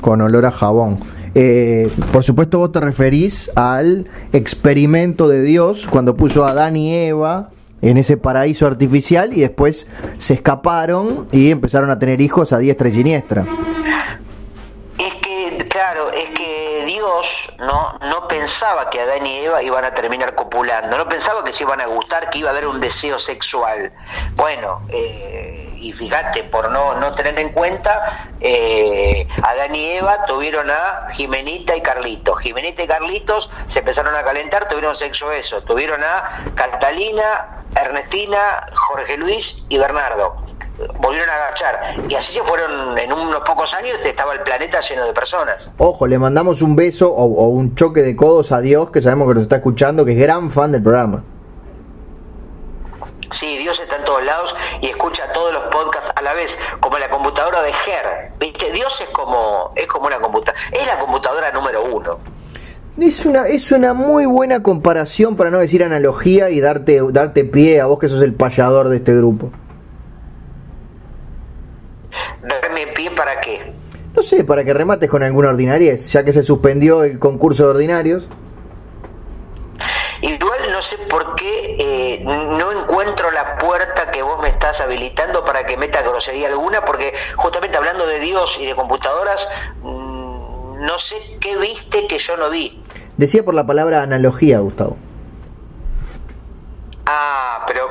con olor a jabón. Eh, por supuesto vos te referís al experimento de Dios cuando puso a Adán y Eva en ese paraíso artificial y después se escaparon y empezaron a tener hijos a diestra y siniestra. Es que, claro, es que Dios no, no pensaba que Adán y Eva iban a terminar copulando, no pensaba que se iban a gustar, que iba a haber un deseo sexual. Bueno, eh, y fíjate, por no, no tener en cuenta, eh, Adán y Eva tuvieron a Jimenita y Carlitos. Jimenita y Carlitos se empezaron a calentar, tuvieron sexo eso. Tuvieron a Catalina, Ernestina, Jorge Luis y Bernardo volvieron a agachar. Y así se fueron, en unos pocos años estaba el planeta lleno de personas. Ojo, le mandamos un beso o, un choque de codos a Dios, que sabemos que nos está escuchando, que es gran fan del programa. Sí, Dios está en todos lados y escucha todos los podcasts a la vez, como la computadora de Ger. ¿Viste? Dios es como, es como una computadora, es la computadora número uno. Es una, es una muy buena comparación, para no decir analogía, y darte, darte pie a vos que sos el payador de este grupo. ¿Darme pie para qué? No sé, para que remates con alguna ordinariez, ya que se suspendió el concurso de ordinarios. Igual no sé por qué eh, no encuentro la puerta que vos me estás habilitando para que meta grosería alguna, porque justamente hablando de Dios y de computadoras, mm, no sé qué viste que yo no vi. Decía por la palabra analogía, Gustavo. Ah, pero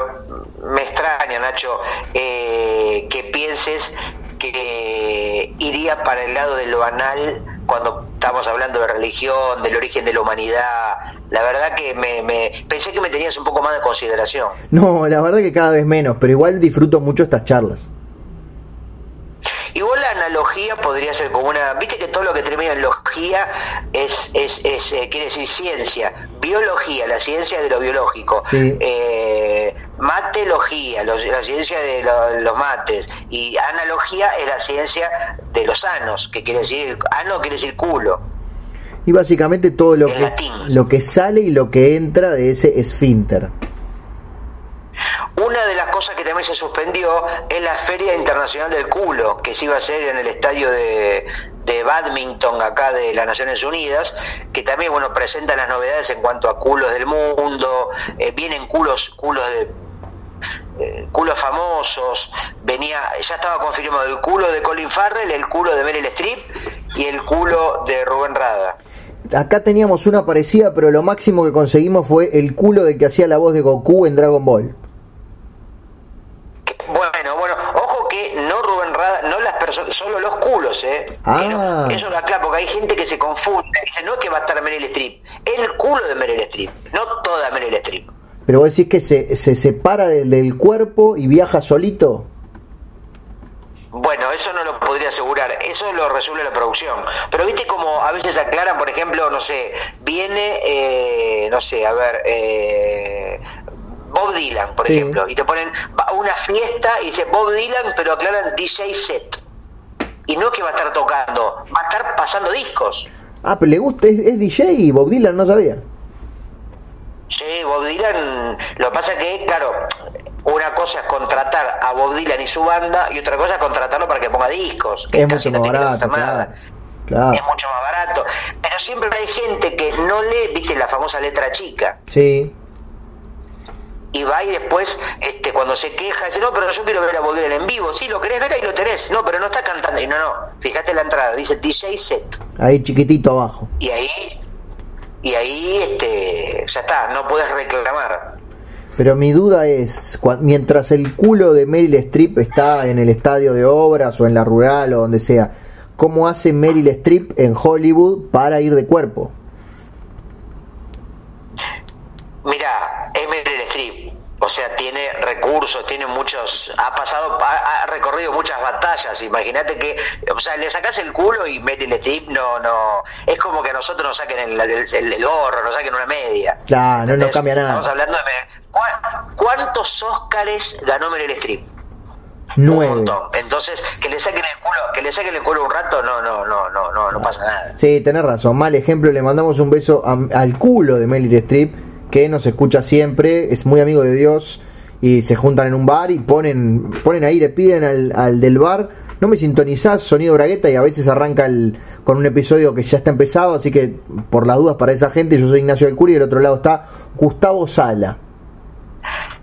me extraña, Nacho, eh, que pienses que iría para el lado de lo anal cuando estamos hablando de religión, del origen de la humanidad. La verdad que me, pensé que me tenías un poco más de consideración. No, la verdad que cada vez menos, pero igual disfruto mucho estas charlas. Igual la analogía podría ser como una, viste que todo lo que termina en logía es, es, es eh, quiere decir ciencia, biología, la ciencia de lo biológico, eh, matelogía, la ciencia de los mates, y analogía es la ciencia de los anos, que quiere decir, ano quiere decir culo. Y básicamente todo lo que, lo que sale y lo que entra de ese esfínter. Una de las cosas que también se suspendió es la Feria Internacional del Culo, que se iba a hacer en el estadio de, de badminton acá de las Naciones Unidas, que también bueno presenta las novedades en cuanto a culos del mundo, eh, vienen culos, culos de eh, culos famosos, venía, ya estaba confirmado el culo de Colin Farrell, el culo de Meryl Streep y el culo de Rubén Rada. Acá teníamos una parecida, pero lo máximo que conseguimos fue el culo de que hacía la voz de Goku en Dragon Ball. Bueno, bueno, ojo que no Rubén Rada, no las personas, solo los culos, ¿eh? Ah. Eso es claro, porque hay gente que se confunde, dice, no es que va a estar Meryl Streep, el culo de Meryl Streep, no toda Meryl Streep. Pero vos decís que se, se separa del, del cuerpo y viaja solito. Bueno, eso no lo podría asegurar, eso lo resuelve la producción. Pero viste como a veces aclaran, por ejemplo, no sé, viene, eh, no sé, a ver, eh, Bob Dylan, por ejemplo, y te ponen una fiesta y dice Bob Dylan, pero aclaran DJ set. Y no es que va a estar tocando, va a estar pasando discos. Ah, pero le gusta, es, DJ y Bob Dylan no sabía. Sí, Bob Dylan, lo que pasa que, claro, una cosa es contratar a Bob Dylan y su banda y otra cosa es contratarlo para que ponga discos. Que es mucho más barato, claro, Es mucho más barato. Pero siempre hay gente que no lee, viste, la famosa letra chica. Sí y va y después este cuando se queja dice no pero yo quiero ver a Baudelaire en vivo sí lo querés ver ahí lo tenés. No pero no está cantando y no no fíjate la entrada dice DJ set. Ahí chiquitito abajo. Y ahí y ahí este ya está no puedes reclamar. Pero mi duda es mientras el culo de Meryl Streep está en el estadio de obras o en la rural o donde sea cómo hace Meryl Streep en Hollywood para ir de cuerpo Mira, es Meryl Streep. O sea, tiene recursos, tiene muchos, ha pasado, ha, recorrido muchas batallas. Imagínate que, o sea, le sacas el culo y Meryl Streep no, no, es como que a nosotros nos saquen el, el, gorro, nos saquen una media. Claro, no, no cambia nada. Estamos hablando de, ¿cuántos Óscares ganó Meryl Streep? Nueve. Entonces, que le saquen el culo, que le saquen el culo un rato, no, no, no, no, no, no pasa nada. Sí, tenés razón. Mal ejemplo, le mandamos un beso al culo de Meryl Streep que nos escucha siempre, es muy amigo de Dios y se juntan en un bar y ponen, ponen ahí, le piden al, del bar, no me sintonizás, sonido bragueta y a veces arranca el, con un episodio que ya está empezado, así que por las dudas para esa gente, yo soy Ignacio del Curi y del otro lado está Gustavo Sala.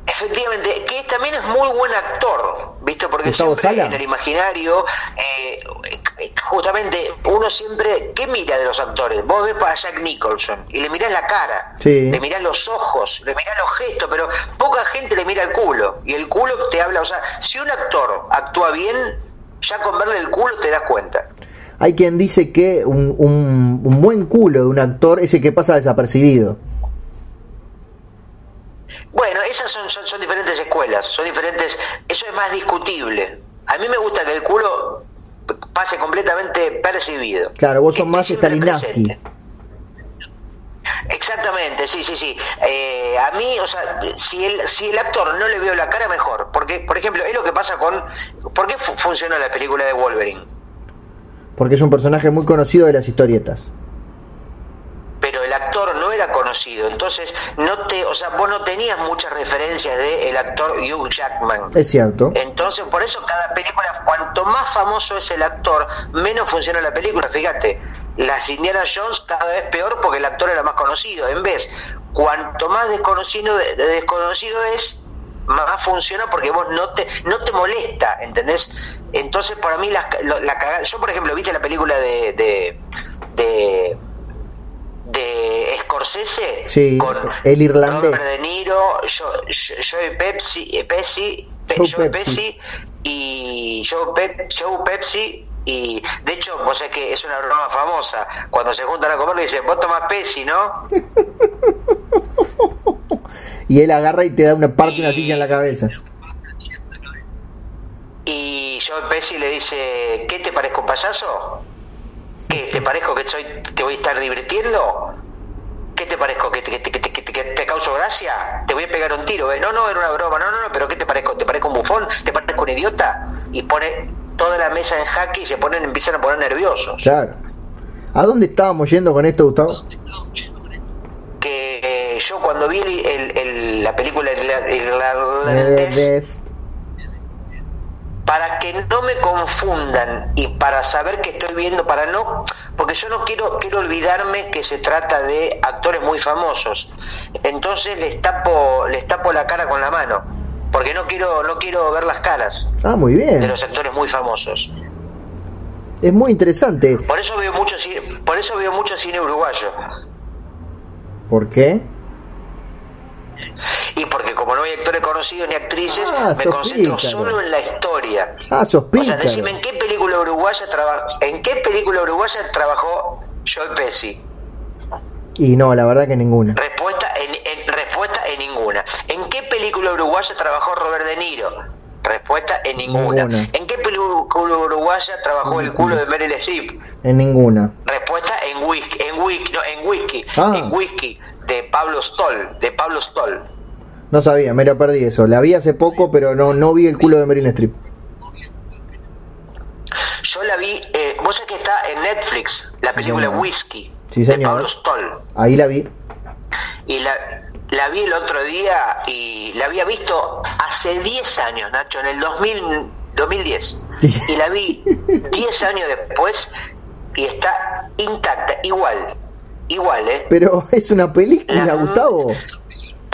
Efectivamente, también es muy buen actor, ¿viste? Porque siempre en el imaginario, eh, justamente uno siempre, ¿qué mira de los actores? Vos ves para Jack Nicholson y le mirás la cara, le mirás los ojos, le mirás los gestos, pero poca gente le mira el culo y el culo te habla, o sea, si un actor actúa bien, ya con verle el culo te das cuenta. Hay quien dice que un, un, un buen culo de un actor es el que pasa desapercibido. Bueno, esas son, son, diferentes escuelas, son diferentes, eso es más discutible. A mí me gusta que el culo pase completamente percibido. Claro, vos sos más Stalinowski. Exactamente, sí, sí, sí. Eh, a mí, o sea, si el, si el actor no le veo la cara, mejor. Porque, por ejemplo, es lo que pasa con... ¿Por qué funcionó la película de Wolverine? Porque es un personaje muy conocido de las historietas pero el actor no era conocido, entonces no te, o sea, vos no tenías muchas referencias de el actor Hugh Jackman. Es cierto. Entonces, por eso cada película, cuanto más famoso es el actor, menos funciona la película, fíjate. Las Indiana Jones cada vez peor porque el actor era más conocido. En vez, cuanto más desconocido, desconocido es, más funciona porque vos no te no te molesta, ¿entendés? Entonces, para mí, la, la, yo por ejemplo, viste la película de, de de Scorsese Sí, con el irlandés. Robert De Niro, Jo- Jo- Joey Pepsi, eh, Pesci, Pe- Joe. Pesci y Joe, Pep- Joe Pepsi y de hecho vos sabés que es una broma famosa cuando se juntan a comer le dicen vos tomás Pesci ¿no? Y él agarra y te da una parte de una silla en la cabeza. y Joe Pesci le dice ¿qué te parezco un payaso? ¿Qué te parezco que soy te voy a estar divirtiendo? ¿Qué te parezco? ¿Que te, que te- que te- que te- que te causo gracia? Te voy a pegar un tiro. ¿eh? No, no, era una broma. No, no, no, pero ¿qué te parezco? ¿Te parezco un bufón? ¿Te parezco un idiota? Y pone toda la mesa en jaque y se ponen, empiezan a poner nerviosos. Claro. ¿A dónde estábamos yendo con esto, Gustavo? Que eh, yo cuando vi el- el- el- la película irla- irlandés, Eh, para que no me confundan y para saber que estoy viendo, para no, porque yo no quiero, quiero olvidarme que se trata de actores muy famosos. Entonces les tapo, les tapo la cara con la mano, porque no quiero, no quiero ver las caras Ah, muy de los actores muy famosos. Es muy interesante. Por eso veo mucho cine, por eso veo mucho cine uruguayo. ¿Por qué? Y porque como no hay actores conocidos ni actrices, Ah, me concentro pícaro. solo en la historia. Ah, sos O sea, decime en qué película uruguaya traba- en qué película uruguaya trabajó Joe Pesci. Y no, la verdad que ninguna. Respuesta en, en- respuesta en ninguna. ¿En qué película uruguaya trabajó Robert De Niro? Respuesta en ninguna. Ninguna. ¿En qué película uruguaya trabajó el culo de Meryl Streep? En ninguna. Respuesta en whisky, en whisky, no, en whisky, Ah. en whisky de Pablo Stoll, de Pablo Stoll. No sabía, me la perdí eso. La vi hace poco, pero no, no vi el culo de Meryl Streep. Yo la vi, eh, vos sabés que está en Netflix, la Sí, película señor. Whisky Sí, de señor. Pablo Stoll. Ahí la vi. Y la, la vi el otro día y la había visto hace 10 años, Nacho, en el 2000, 2010. Y la vi 10 años después y está intacta, igual, igual, ¿eh? Pero es una película, La- Gustavo.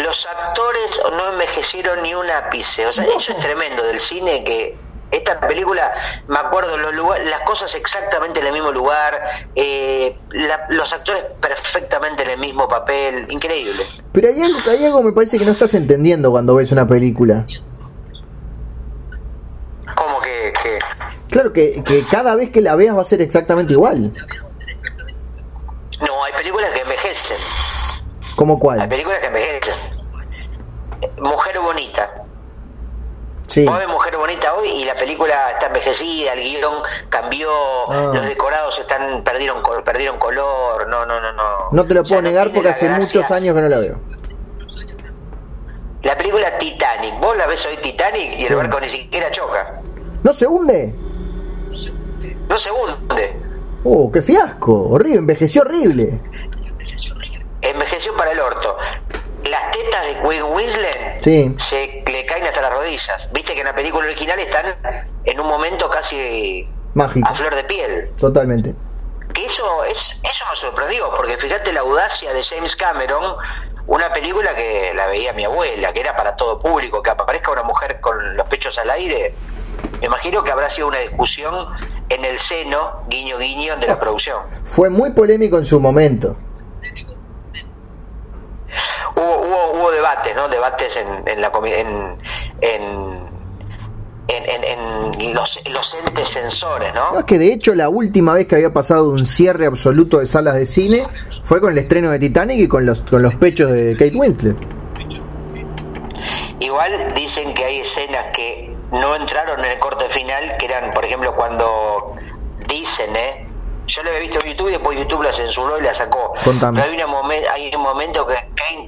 Los actores no envejecieron ni un ápice, o sea, eso es tremendo del cine que esta película, me acuerdo, los lugar- las cosas exactamente en el mismo lugar, eh, la- los actores perfectamente en el mismo papel, increíble. Pero hay algo, hay algo me parece que no estás entendiendo cuando ves una película. Como que, que Claro que, que cada vez que la veas va a ser exactamente igual. no, hay películas que envejecen, ¿Como hay cuál? películas que envejecen. Mujer bonita. Sí. Vos ves Mujer Bonita hoy y la película está envejecida, el guion cambió, Ah. los decorados están perdieron perdieron color, no, no, no, no. No te lo O sea, puedo negar porque hace gracia. muchos años que no la veo. La película Titanic, vos la ves hoy Titanic y el Sí. barco ni siquiera choca. ¿No se hunde? No se hunde. Oh, qué fiasco. Horrible, envejeció horrible. Envejeció para el orto. Las tetas de Queen Winslet Sí. se le caen hasta las rodillas. Viste que en la película original están en un momento casi Mágico. a flor de piel. Totalmente. que eso es eso me sorprendió porque fíjate la audacia de James Cameron una película que la veía mi abuela que era para todo público que aparezca una mujer con los pechos al aire me imagino que habrá sido una discusión en el seno guiño guiño de la producción Fue muy polémico en su momento. hubo hubo, hubo debates no debates en, en la en en, en, en- en los, los entes censores no No, es que de hecho la última vez que había pasado un cierre absoluto de salas de cine fue con el estreno de Titanic y con los, con los pechos de Kate Winslet. Igual dicen que hay escenas que no entraron en el corte final, que eran, por ejemplo, cuando dicen, ¿eh? Yo lo había visto en YouTube y después YouTube la censuró y la sacó. Contame. Pero hay, una hay un momento que,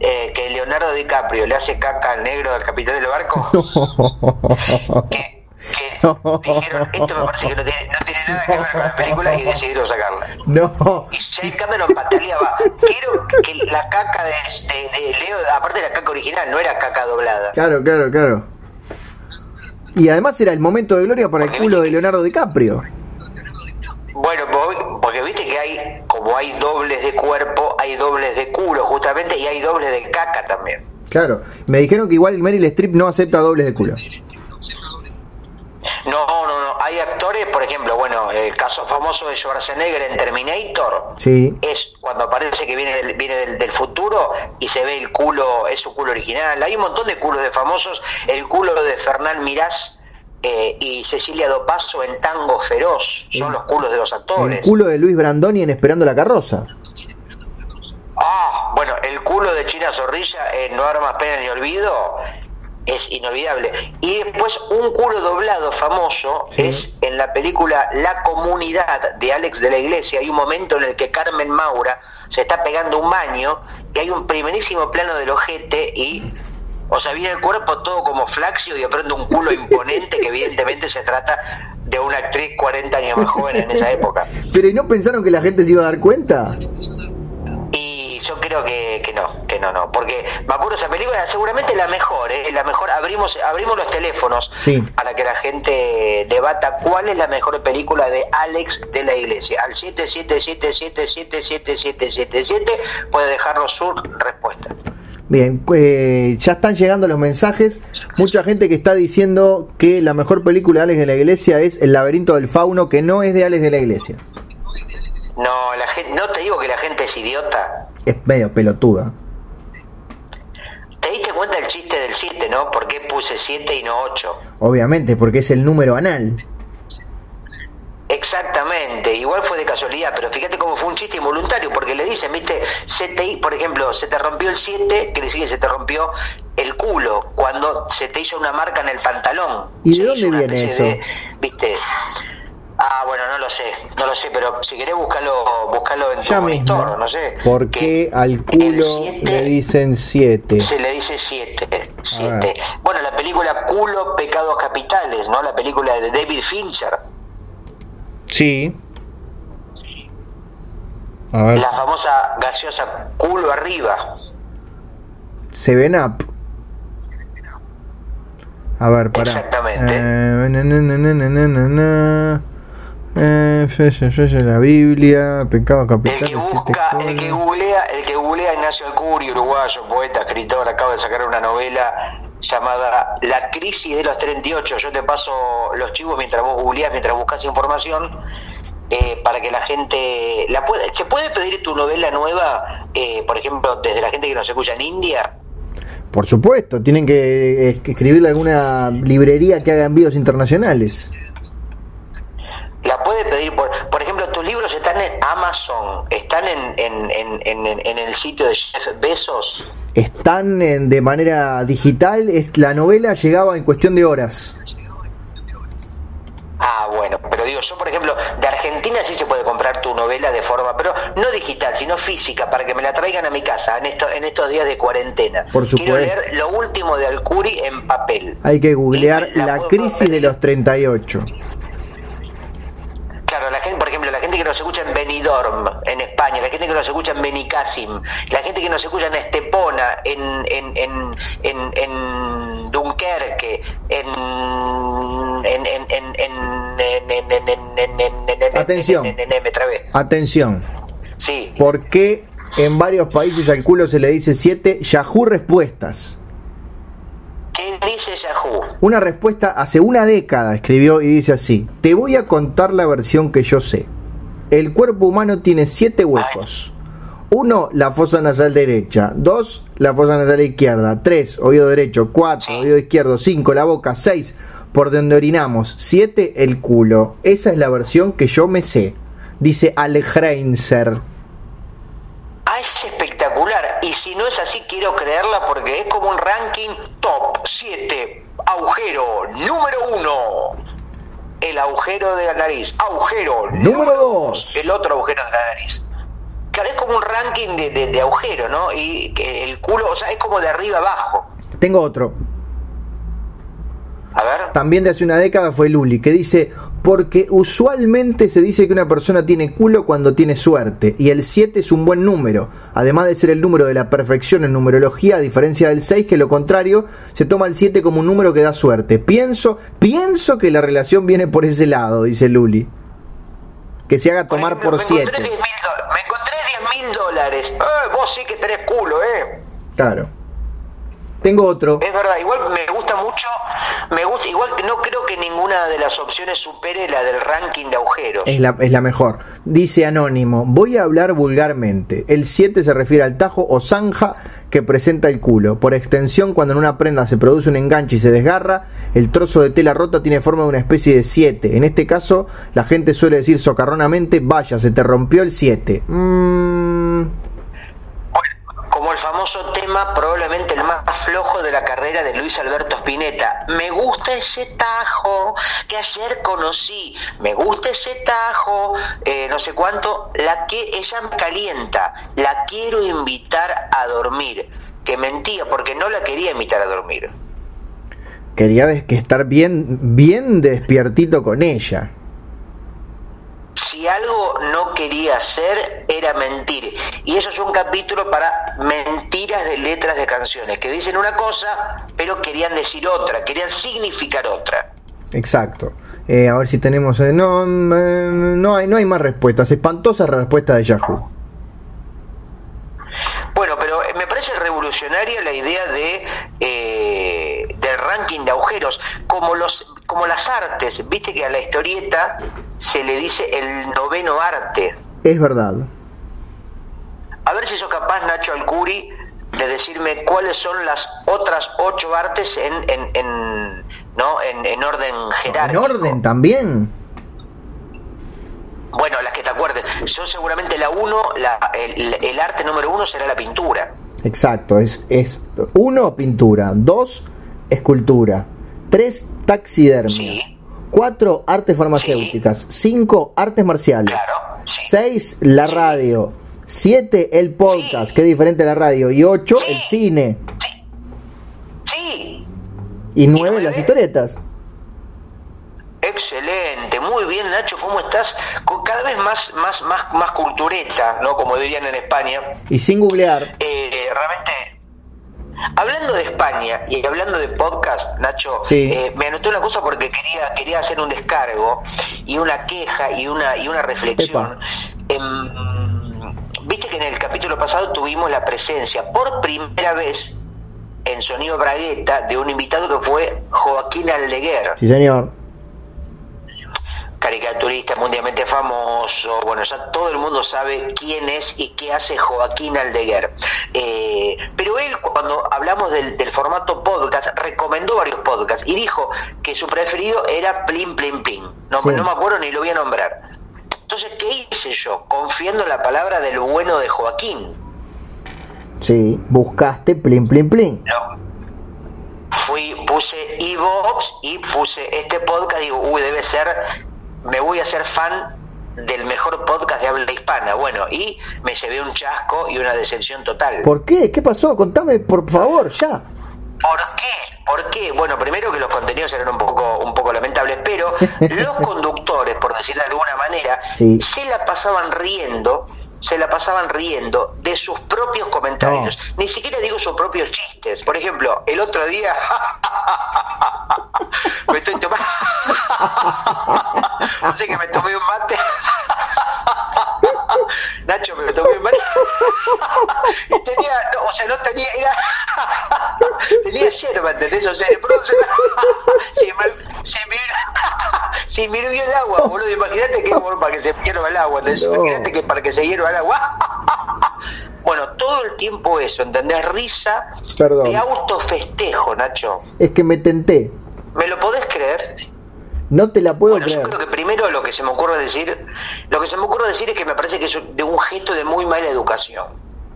eh, que Leonardo DiCaprio le hace caca al negro del capitán del barco. que, que dijeron, esto me parece que no tiene, no tiene nada que ver con la película y decidieron sacarla. No. Y James Cameron pataleaba. Quiero que la caca de, de- de Leo, aparte de la caca original, no era caca doblada. Claro, claro, claro. Y además era el momento de gloria para el culo de Leonardo DiCaprio. Bueno, po- porque viste que hay, como hay dobles de cuerpo, hay dobles de culo justamente y hay dobles de caca también. Claro. Me dijeron que igual Meryl Streep no acepta dobles de culo. No, no, no, hay hay actores, por ejemplo, bueno, el caso famoso de Schwarzenegger en Terminator, Sí. es cuando parece que viene, del, viene del, del futuro y se ve el culo, es su culo original. Hay un montón de culos de famosos, el culo de Fernán Mirás eh, y Cecilia Dopaso en Tango Feroz, son El- los culos de los El actores. culo de Luis Brandoni en Esperando la Carroza. Ah, bueno, el culo de China Zorrilla en No Armas Pena ni Olvido es inolvidable. Y después un culo doblado famoso Sí. es en la película La Comunidad de Alex de la Iglesia. Hay un momento en el que Carmen Maura se está pegando un baño y hay un primerísimo plano del ojete y... O sea, viene el cuerpo todo como flaxio y de pronto un culo imponente que evidentemente se trata de una actriz 40 años más joven en esa época. Pero ¿y no pensaron que la gente se iba a dar cuenta? Y yo creo que, que no, que no, no, porque me acuerdo esa película, seguramente la mejor, ¿eh? la mejor, abrimos, abrimos los teléfonos Sí. para que la gente debata cuál es la mejor película de Alex de la Iglesia. Al 7777777777 puede dejarnos su respuesta. Bien, eh, ya están llegando los mensajes. Mucha gente que está diciendo que la mejor película de Alex de la Iglesia es El laberinto del fauno, que no es de Alex de la Iglesia. No, la gente, no te digo que la gente es idiota. Es medio pelotuda. Te diste cuenta del chiste del 7, ¿no? ¿Por qué puse 7 y no 8? Obviamente, porque es el número anal. Exactamente, igual fue de casualidad, pero fíjate cómo fue un chiste involuntario, porque le dicen, viste, se te, por ejemplo, se te rompió el 7, quiere decir que se te rompió el culo, cuando se te hizo una marca en el pantalón. ¿Y de dónde viene eso? de- viste, ah, bueno, no lo sé, no lo sé, pero si querés buscarlo, buscarlo en tu Ya monitor, mismo. no sé. ¿Por qué al culo le dicen 7? se le dice 7. A ver. Bueno, la película Culo, Pecados Capitales, ¿no? La película de David Fincher. Sí. A ver. La famosa gaseosa culo arriba. Seven Up. A ver, para. Exactamente. la Biblia, pecado El capital. que de siete busca, el que googlea, el que googlea Ignacio Alcuri, uruguayo, poeta, escritor, acaba de sacar una novela llamada La crisis de los 38. Yo te paso los chivos mientras vos googleás, mientras buscas información. eh, para que la gente la pueda, se puede pedir tu novela nueva eh, por ejemplo desde la gente que nos escucha en India Por supuesto, tienen que escribirle a alguna librería que haga envíos internacionales. La puede pedir por, por ejemplo, tus libros están Amazon, están en, en, en, en, en el sitio de Jeff Bezos. Están en- de manera digital. La novela llegaba en cuestión de horas. Ah, bueno, pero digo, yo por ejemplo, de Argentina sí se puede comprar tu novela de forma, pero no digital, sino física, para que me la traigan a mi casa en, esto, en estos días de cuarentena. Por Quiero supuesto. leer lo último de Alcuri en papel. Hay que googlear la la crisis de los 38. Claro, la gente, por ejemplo, la gente que nos escucha en Benidorm, en España, la gente que nos escucha en Benicassim, la gente que nos escucha en Estepona, en, en, en, en, Dunkerque, en. en, en, en Atención. Atención. Sí. ¿Por qué en varios países al culo se le dice 7 Yahoo respuestas? ¿Qué dice Yahoo? Una respuesta hace una década escribió y dice así: Te voy a contar la versión que yo sé. El cuerpo humano tiene siete huecos. Uno, la fosa nasal derecha. Dos, la fosa nasal izquierda. Tres, oído derecho. Cuatro, oído izquierdo. Cinco, la boca. Seis, por donde orinamos. Siete, el culo. Esa es la versión que yo me sé. Dice Algreinser. Ah, es espectacular. Y si creerla porque es como un ranking top 7. Agujero número 1. El agujero de la nariz. Agujero Número dos. El otro agujero de la nariz. Claro, es como un ranking de, de, de agujero, ¿no? Y que el culo, o sea, es como de arriba abajo. Tengo otro. A ver. también de hace una década fue Luli, que dice, porque usualmente se dice que una persona tiene culo cuando tiene suerte, y el 7 es un buen número, además de ser el número de la perfección en numerología, a diferencia del 6, que lo contrario, se toma el 7 como un número que da suerte. Pienso, pienso que la relación viene por ese lado, dice Luli. Que se haga tomar por me encontré 7. 10.000 do- Me encontré 10 mil dólares. Eh, vos sí que tenés culo, ¿eh? Claro. Tengo otro. Es verdad, igual me gusta mucho, me gusta, igual que no creo que ninguna de las opciones supere la del ranking de agujeros. Es la, es la mejor. Dice Anónimo, voy a hablar vulgarmente. El 7 se refiere al tajo o zanja que presenta el culo. Por extensión, cuando en una prenda se produce un enganche y se desgarra, el trozo de tela rota tiene forma de una especie de 7. En este caso, la gente suele decir socarronamente, vaya, se te rompió el 7. Mmm... Como el famoso probablemente el más flojo de la carrera de Luis Alberto Spinetta. Me gusta ese tajo que ayer conocí. Me gusta ese tajo, eh, no sé cuánto. La que ella me calienta. La quiero invitar a dormir. Que mentía porque no la quería invitar a dormir. Quería que estar bien, bien despiertito con ella si algo no quería hacer era mentir. Y eso es un capítulo para mentiras de letras de canciones, que dicen una cosa, pero querían decir otra, querían significar otra. Exacto. Eh, a ver si tenemos... No, no, hay, no hay más respuestas. Espantosa respuesta de Yahoo. Bueno, pero me parece revolucionaria la idea de del ranking de agujeros, como los como las artes, viste que a la historieta se le dice el noveno arte. Es verdad. A ver si sos capaz, Nacho Alcuri, de decirme cuáles son las otras ocho artes en, en, en ¿no? En, orden jerárquico. En orden también. Bueno, las que te acuerdes. Yo seguramente la uno, la, el, el, arte número uno será la pintura. Exacto, es, es uno, pintura, dos, escultura, 3 taxidermia, 4 artes farmacéuticas, 5 artes marciales, 6 la radio, 7 el podcast, que es diferente a la radio, y 8 el cine. Sí. Y 9 las historietas. Excelente, muy bien Nacho, ¿cómo estás? Cada vez más, más, más, más cultureta, ¿no? Como dirían en España. Y sin googlear. Eh, realmente Hablando de España y hablando de podcast, Nacho, eh, me anoté una cosa porque quería quería hacer un descargo y una queja y una y una reflexión. Em, viste que en el capítulo pasado tuvimos la presencia por primera vez en Sonido Bragueta de un invitado que fue Joaquín Aldeguer. Sí, señor caricaturista mundialmente famoso, bueno, ya todo el mundo sabe quién es y qué hace Joaquín Aldeguer. Eh, pero él, cuando hablamos del, formato podcast, recomendó varios podcasts y dijo que su preferido era Plin Plin Plin. No, no me acuerdo ni lo voy a nombrar. Entonces, ¿qué hice yo? Confiando en la palabra del bueno de Joaquín. Sí, buscaste Plin Plin Plin. No. Fui, puse Evox y puse este podcast, digo, uy, debe ser me voy a ser fan del mejor podcast de habla hispana. Bueno, y me llevé un chasco y una decepción total. ¿Por qué? ¿Qué pasó? Contame, por favor, ya. ¿Por qué? ¿Por qué? Bueno, primero que los contenidos eran un poco, un poco lamentables, pero los conductores, por decirlo de alguna manera, se la pasaban riendo se la pasaban riendo de sus propios comentarios. Ni siquiera digo sus propios chistes. Por ejemplo, el otro día me estoy tomando. sé que me tomé un mate. Nacho, me tomé un mate. y tenía, o sea, no tenía, era. tenía yerba, ¿entendés? O sea, de pronto se, me, se, me, se me hirvió el agua, boludo. Imagínate que para que se hierva el agua. ¿entendés? Imagínate que para que se hierva el agua. bueno, todo el tiempo eso, ¿entendés? Risa Perdón. de autofestejo, Nacho. Es que me tenté. ¿Me lo podés creer? No te la puedo bueno, creer. Yo creo que primero lo que se me ocurre decir, lo que se me ocurre decir es que me parece que es de un gesto de muy mala educación.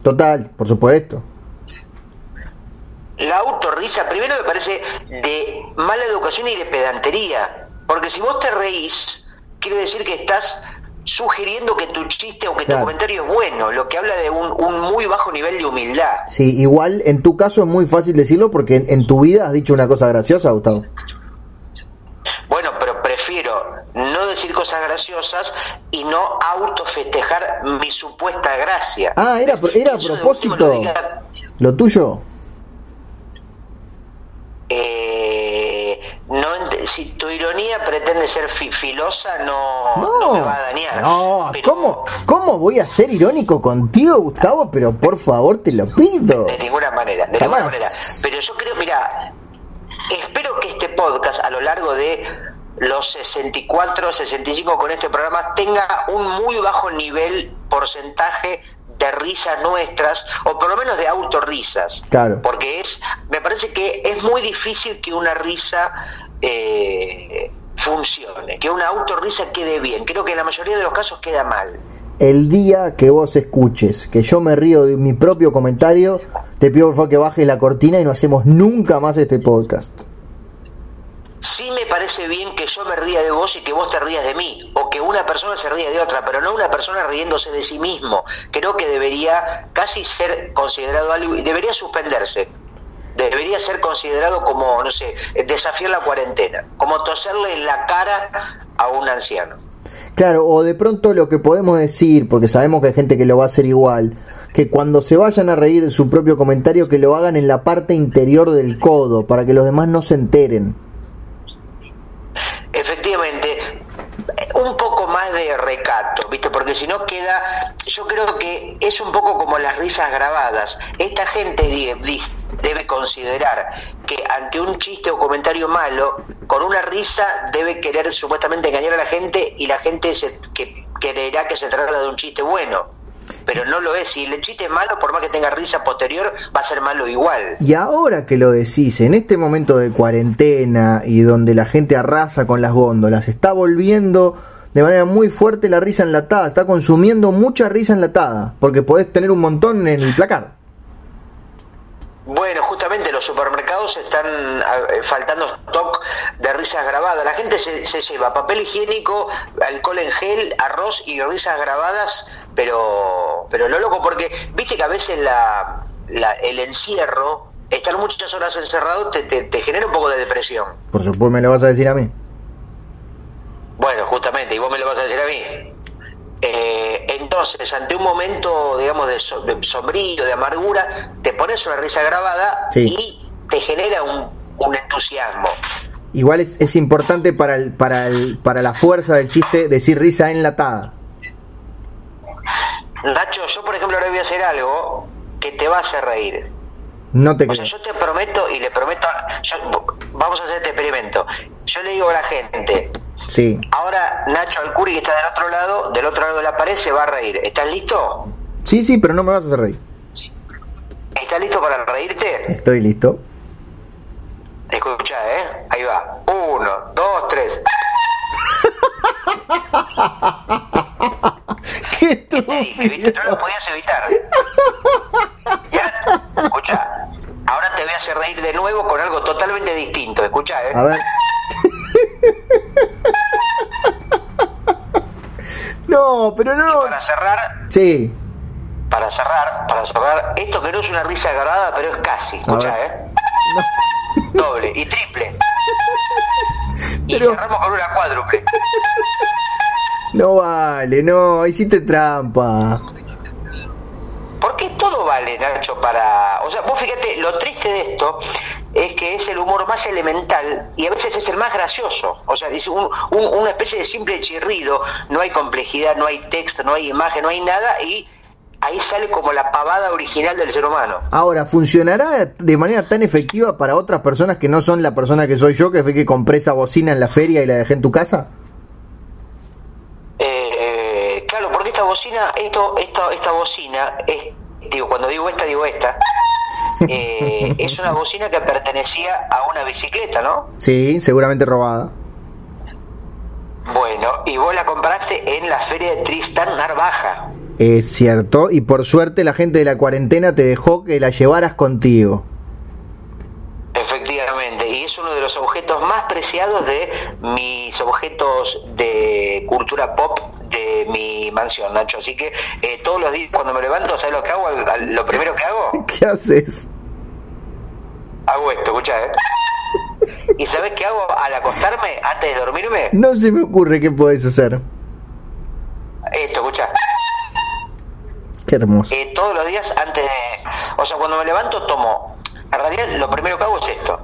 Total, por supuesto. La autorrisa, primero me parece de mala educación y de pedantería. Porque si vos te reís, quiere decir que estás sugiriendo que tu chiste o que tu comentario es bueno, lo que habla de un, un, muy bajo nivel de humildad. Sí, igual en tu caso es muy fácil decirlo porque en, tu vida has dicho una cosa graciosa, Gustavo. Bueno, pero prefiero no decir cosas graciosas y no autofestejar mi supuesta gracia. Ah, era, era a propósito. Lo tuyo. Eh, no, si tu ironía pretende ser filosa, no, no, me va a dañar. No, ¿cómo, ¿cómo voy a ser irónico contigo, Gustavo? Pero por favor, te lo pido. De ninguna manera. de ninguna manera. Pero yo creo, mira, espero que este podcast a lo largo de los 64, 65 con este programa tenga un muy bajo nivel porcentaje de risas nuestras o por lo menos de autorrisas. Claro. Porque es, me parece que es muy difícil que una risa eh, funcione, que una autorrisa quede bien. Creo que en la mayoría de los casos queda mal. El día que vos escuches que yo me río de mi propio comentario, te pido por favor que bajes la cortina y no hacemos nunca más este podcast. Sí me parece bien que yo me ría de vos y que vos te rías de mí, o que una persona se ría de otra, pero no una persona riéndose de sí mismo. Creo que debería casi ser considerado algo debería suspenderse. Debería ser considerado como, no sé, desafiar la cuarentena, como toserle en la cara a un anciano. Claro, o de pronto lo que podemos decir, porque sabemos que hay gente que lo va a hacer igual, que cuando se vayan a reír de su propio comentario, que lo hagan en la parte interior del codo, para que los demás no se enteren efectivamente un poco más de recato, ¿viste? Porque si no queda, yo creo que es un poco como las risas grabadas. Esta gente debe considerar que ante un chiste o comentario malo, con una risa debe querer supuestamente engañar a la gente y la gente se, que, creerá que se trata de un chiste bueno pero no lo es. Si el chiste es malo, por más que tenga risa posterior, va a ser malo igual. Y ahora que lo decís, en este momento de cuarentena y donde la gente arrasa con las góndolas, está volviendo de manera muy fuerte la risa enlatada, está consumiendo mucha risa enlatada, porque podés tener un montón en el placar. Bueno, justamente los supermercados están eh, faltando stock de risas grabadas. La gente se, se, lleva papel higiénico, alcohol en gel, arroz y risas grabadas, pero, pero lo loco porque, viste que a veces la, el encierro, estar muchas horas encerrado, te, te, genera un poco de depresión. Por supuesto, me lo vas a decir a mí. Bueno, justamente, y vos me lo vas a decir a mí. Eh, entonces, ante un momento, digamos, de, sombrío, de amargura, te pones una risa grabada y te genera un, entusiasmo. Igual es, es importante para, el, para, el, para la fuerza del chiste decir risa enlatada. Nacho, yo por ejemplo ahora voy a hacer algo que te va a hacer reír. No te o sea, yo te prometo y le prometo, vamos a hacer este experimento. Yo le digo a la gente, Sí. Ahora Nacho Alcuri, que está del otro lado, del otro lado de la pared, se va a reír. ¿Estás listo? Sí, sí, pero no me vas a hacer reír. ¿Estás listo para reírte? Estoy listo. Escucha, ¿eh? Ahí va. Uno, dos, tres. ¡Qué estúpido! No lo podías evitar. escucha, ahora te voy a hacer reír de nuevo con algo totalmente distinto. Escucha, ¿eh? A ver. No, pero no. para cerrar. Sí. Para cerrar, para cerrar, esto que no es una risa agarrada, pero es casi, escucha, ¿eh? Doble y triple. Y cerramos con una cuádruple. No vale, no, hiciste trampa. Porque todo vale, Nacho, para... O sea, vos fíjate, lo triste de esto es que es el humor más elemental y a veces es el más gracioso. O sea, es un, una especie de simple chirrido, no hay complejidad, no hay texto, no hay imagen, no hay nada y ahí sale como la pavada original del ser humano. Ahora, ¿funcionará de manera tan efectiva para otras personas que no son la persona que soy yo, que fue que compré esa bocina en la feria y la dejé en tu casa? Eh, claro, porque esta bocina, esto, esta, esta bocina, es, digo, cuando digo esta, digo esta, eh, es una bocina que pertenecía a una bicicleta, ¿no? Sí, seguramente robada. Bueno, y vos la compraste en la feria de Tristán Narvaja. Es cierto, y por suerte la gente de la cuarentena te dejó que la llevaras contigo. Efectivamente, y es uno de los objetos más preciados de mis objetos de cultura pop de mi mansión, Nacho. Así que eh, todos los días cuando me levanto, ¿sabes lo que hago? Lo primero que hago. ¿Qué haces? Hago esto, escucha, ¿eh? ¿Y sabes qué hago al acostarme antes de dormirme? No se me ocurre qué puedes hacer. Esto, escucha. Qué hermoso. Eh, todos los días antes de... O sea, cuando me levanto tomo... En realidad lo primero que hago es esto.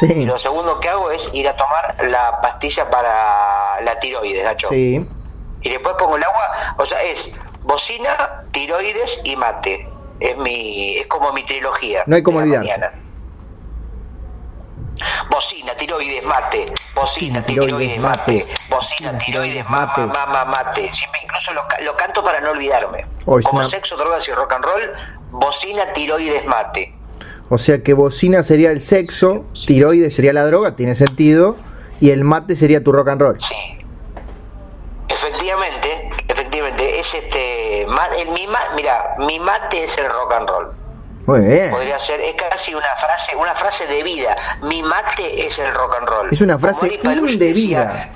Sí. Y lo segundo que hago es ir a tomar la pastilla para la tiroides, Nacho. Sí. Y después pongo el agua, o sea, es bocina, tiroides y mate. es mi es como mi trilogía. No hay como olvidarse. Bocina, tiroides, mate. Bocina, Bocina, tiroides, tiroides, mate. mate. Bocina, tiroides, mate. Mamá, mate. Siempre incluso lo, ca- lo canto para no olvidarme. Oh, como una- sexo, drogas y rock and roll, bocina, tiroides, mate. O sea que bocina sería el sexo, tiroides sería la droga, tiene sentido, y el mate sería tu rock and roll. Sí. Efectivamente, efectivamente, es este. el, mi mira, mi mate es el rock and roll. Muy bien. Podría ser, es casi una frase, una frase de vida. Mi mate es el rock and roll. Es una frase indebida.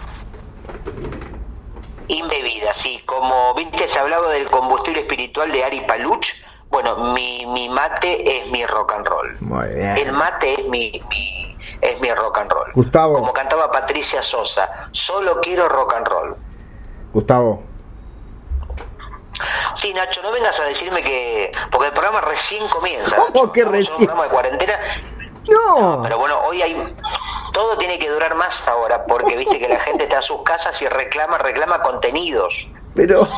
Indebida, sí. Como viste, se hablaba del combustible espiritual de Ari Paluch. Bueno, mi, mi mate es mi rock and roll. Muy bien. El mate es mi, mi- es mi rock and roll. Gustavo. Como cantaba Patricia Sosa, solo quiero rock and roll. Gustavo. Sí, Nacho, no vengas a decirme que... Porque el programa recién comienza. ¿Cómo que recién? un programa de cuarentena. No. Pero bueno, hoy hay... Todo tiene que durar más ahora, porque viste que la gente está en sus casas y reclama, reclama contenidos. Pero,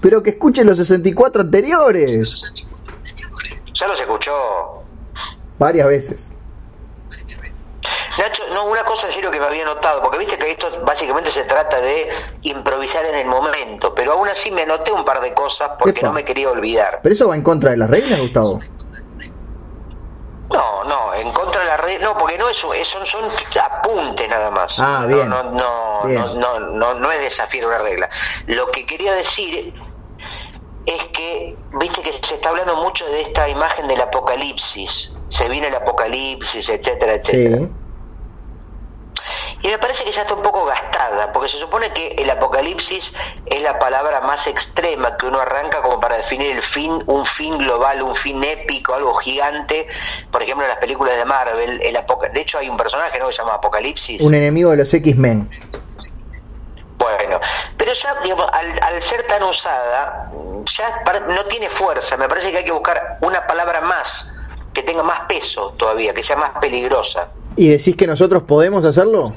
pero que escuchen los 64 anteriores. Ya los escuchó. Varias veces. Nacho, no, una cosa en serio que me había notado, porque viste que esto básicamente se trata de improvisar en el momento, pero aún así me anoté un par de cosas porque Epa. no me quería olvidar. Pero eso va en contra de las reglas, Gustavo. No, no, en contra de la red, no, porque no es, son, son apuntes nada más. Ah, No, bien. No, no, Bien. no, no, no, no es desafiar una regla. Lo que quería decir es que, viste que se está hablando mucho de esta imagen del apocalipsis. Se viene el apocalipsis, etcétera, etcétera. Sí. Y me parece que ya está un poco gastada, porque se supone que el apocalipsis es la palabra más extrema que uno arranca como para definir el fin, un fin global, un fin épico, algo gigante. Por ejemplo, en las películas de Marvel, el de hecho hay un personaje ¿no? que se llama Apocalipsis. Un enemigo de los X-Men. Bueno, pero ya, digamos, al, al ser tan usada, ya no tiene fuerza. Me parece que hay que buscar una palabra más, que tenga más peso todavía, que sea más peligrosa. ¿Y decís que nosotros podemos hacerlo?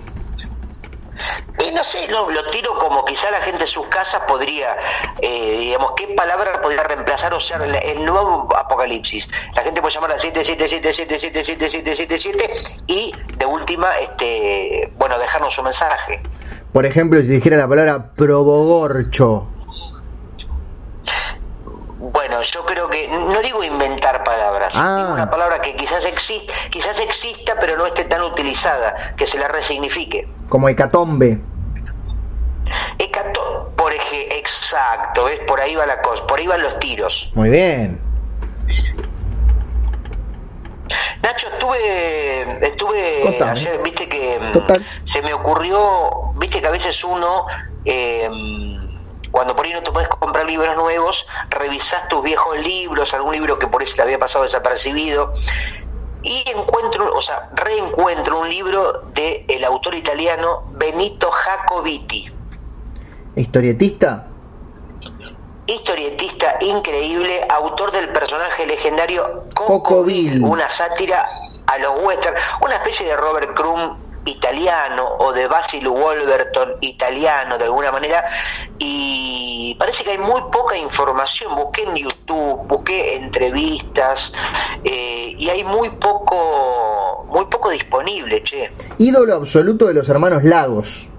Eh, no sé, no, lo tiro como quizá la gente en sus casas podría, eh, digamos, ¿qué palabra podría reemplazar o ser el, nuevo apocalipsis? La gente puede llamar a 777777777 y de última, este, bueno, dejarnos su mensaje. Por ejemplo, si dijera la palabra probogorcho. Bueno, yo creo que, no digo inventar palabras, Ah. digo una palabra que quizás, exi- quizás exista pero no esté tan utilizada, que se la resignifique. Como hecatombe. Hecato, por ejemplo, exacto, ¿ves? Por ahí va la cosa, por ahí van los tiros. Muy bien. Nacho, estuve, estuve ayer, viste que mm, Total. se me ocurrió, viste que a veces uno, eh, cuando por ahí no te puedes comprar libros nuevos, revisás tus viejos libros, algún libro que por eso te había pasado desapercibido, y encuentro, o sea, reencuentro un libro de el autor italiano Benito Jacobiti. ¿Historietista? historietista increíble, autor del personaje legendario Coco Coco Bill. Bill, una sátira a los western, una especie de Robert Crumb italiano o de Basil Wolverton italiano de alguna manera y parece que hay muy poca información busqué en YouTube busqué entrevistas eh, y hay muy poco muy poco disponible che Ídolo absoluto de los hermanos Lagos.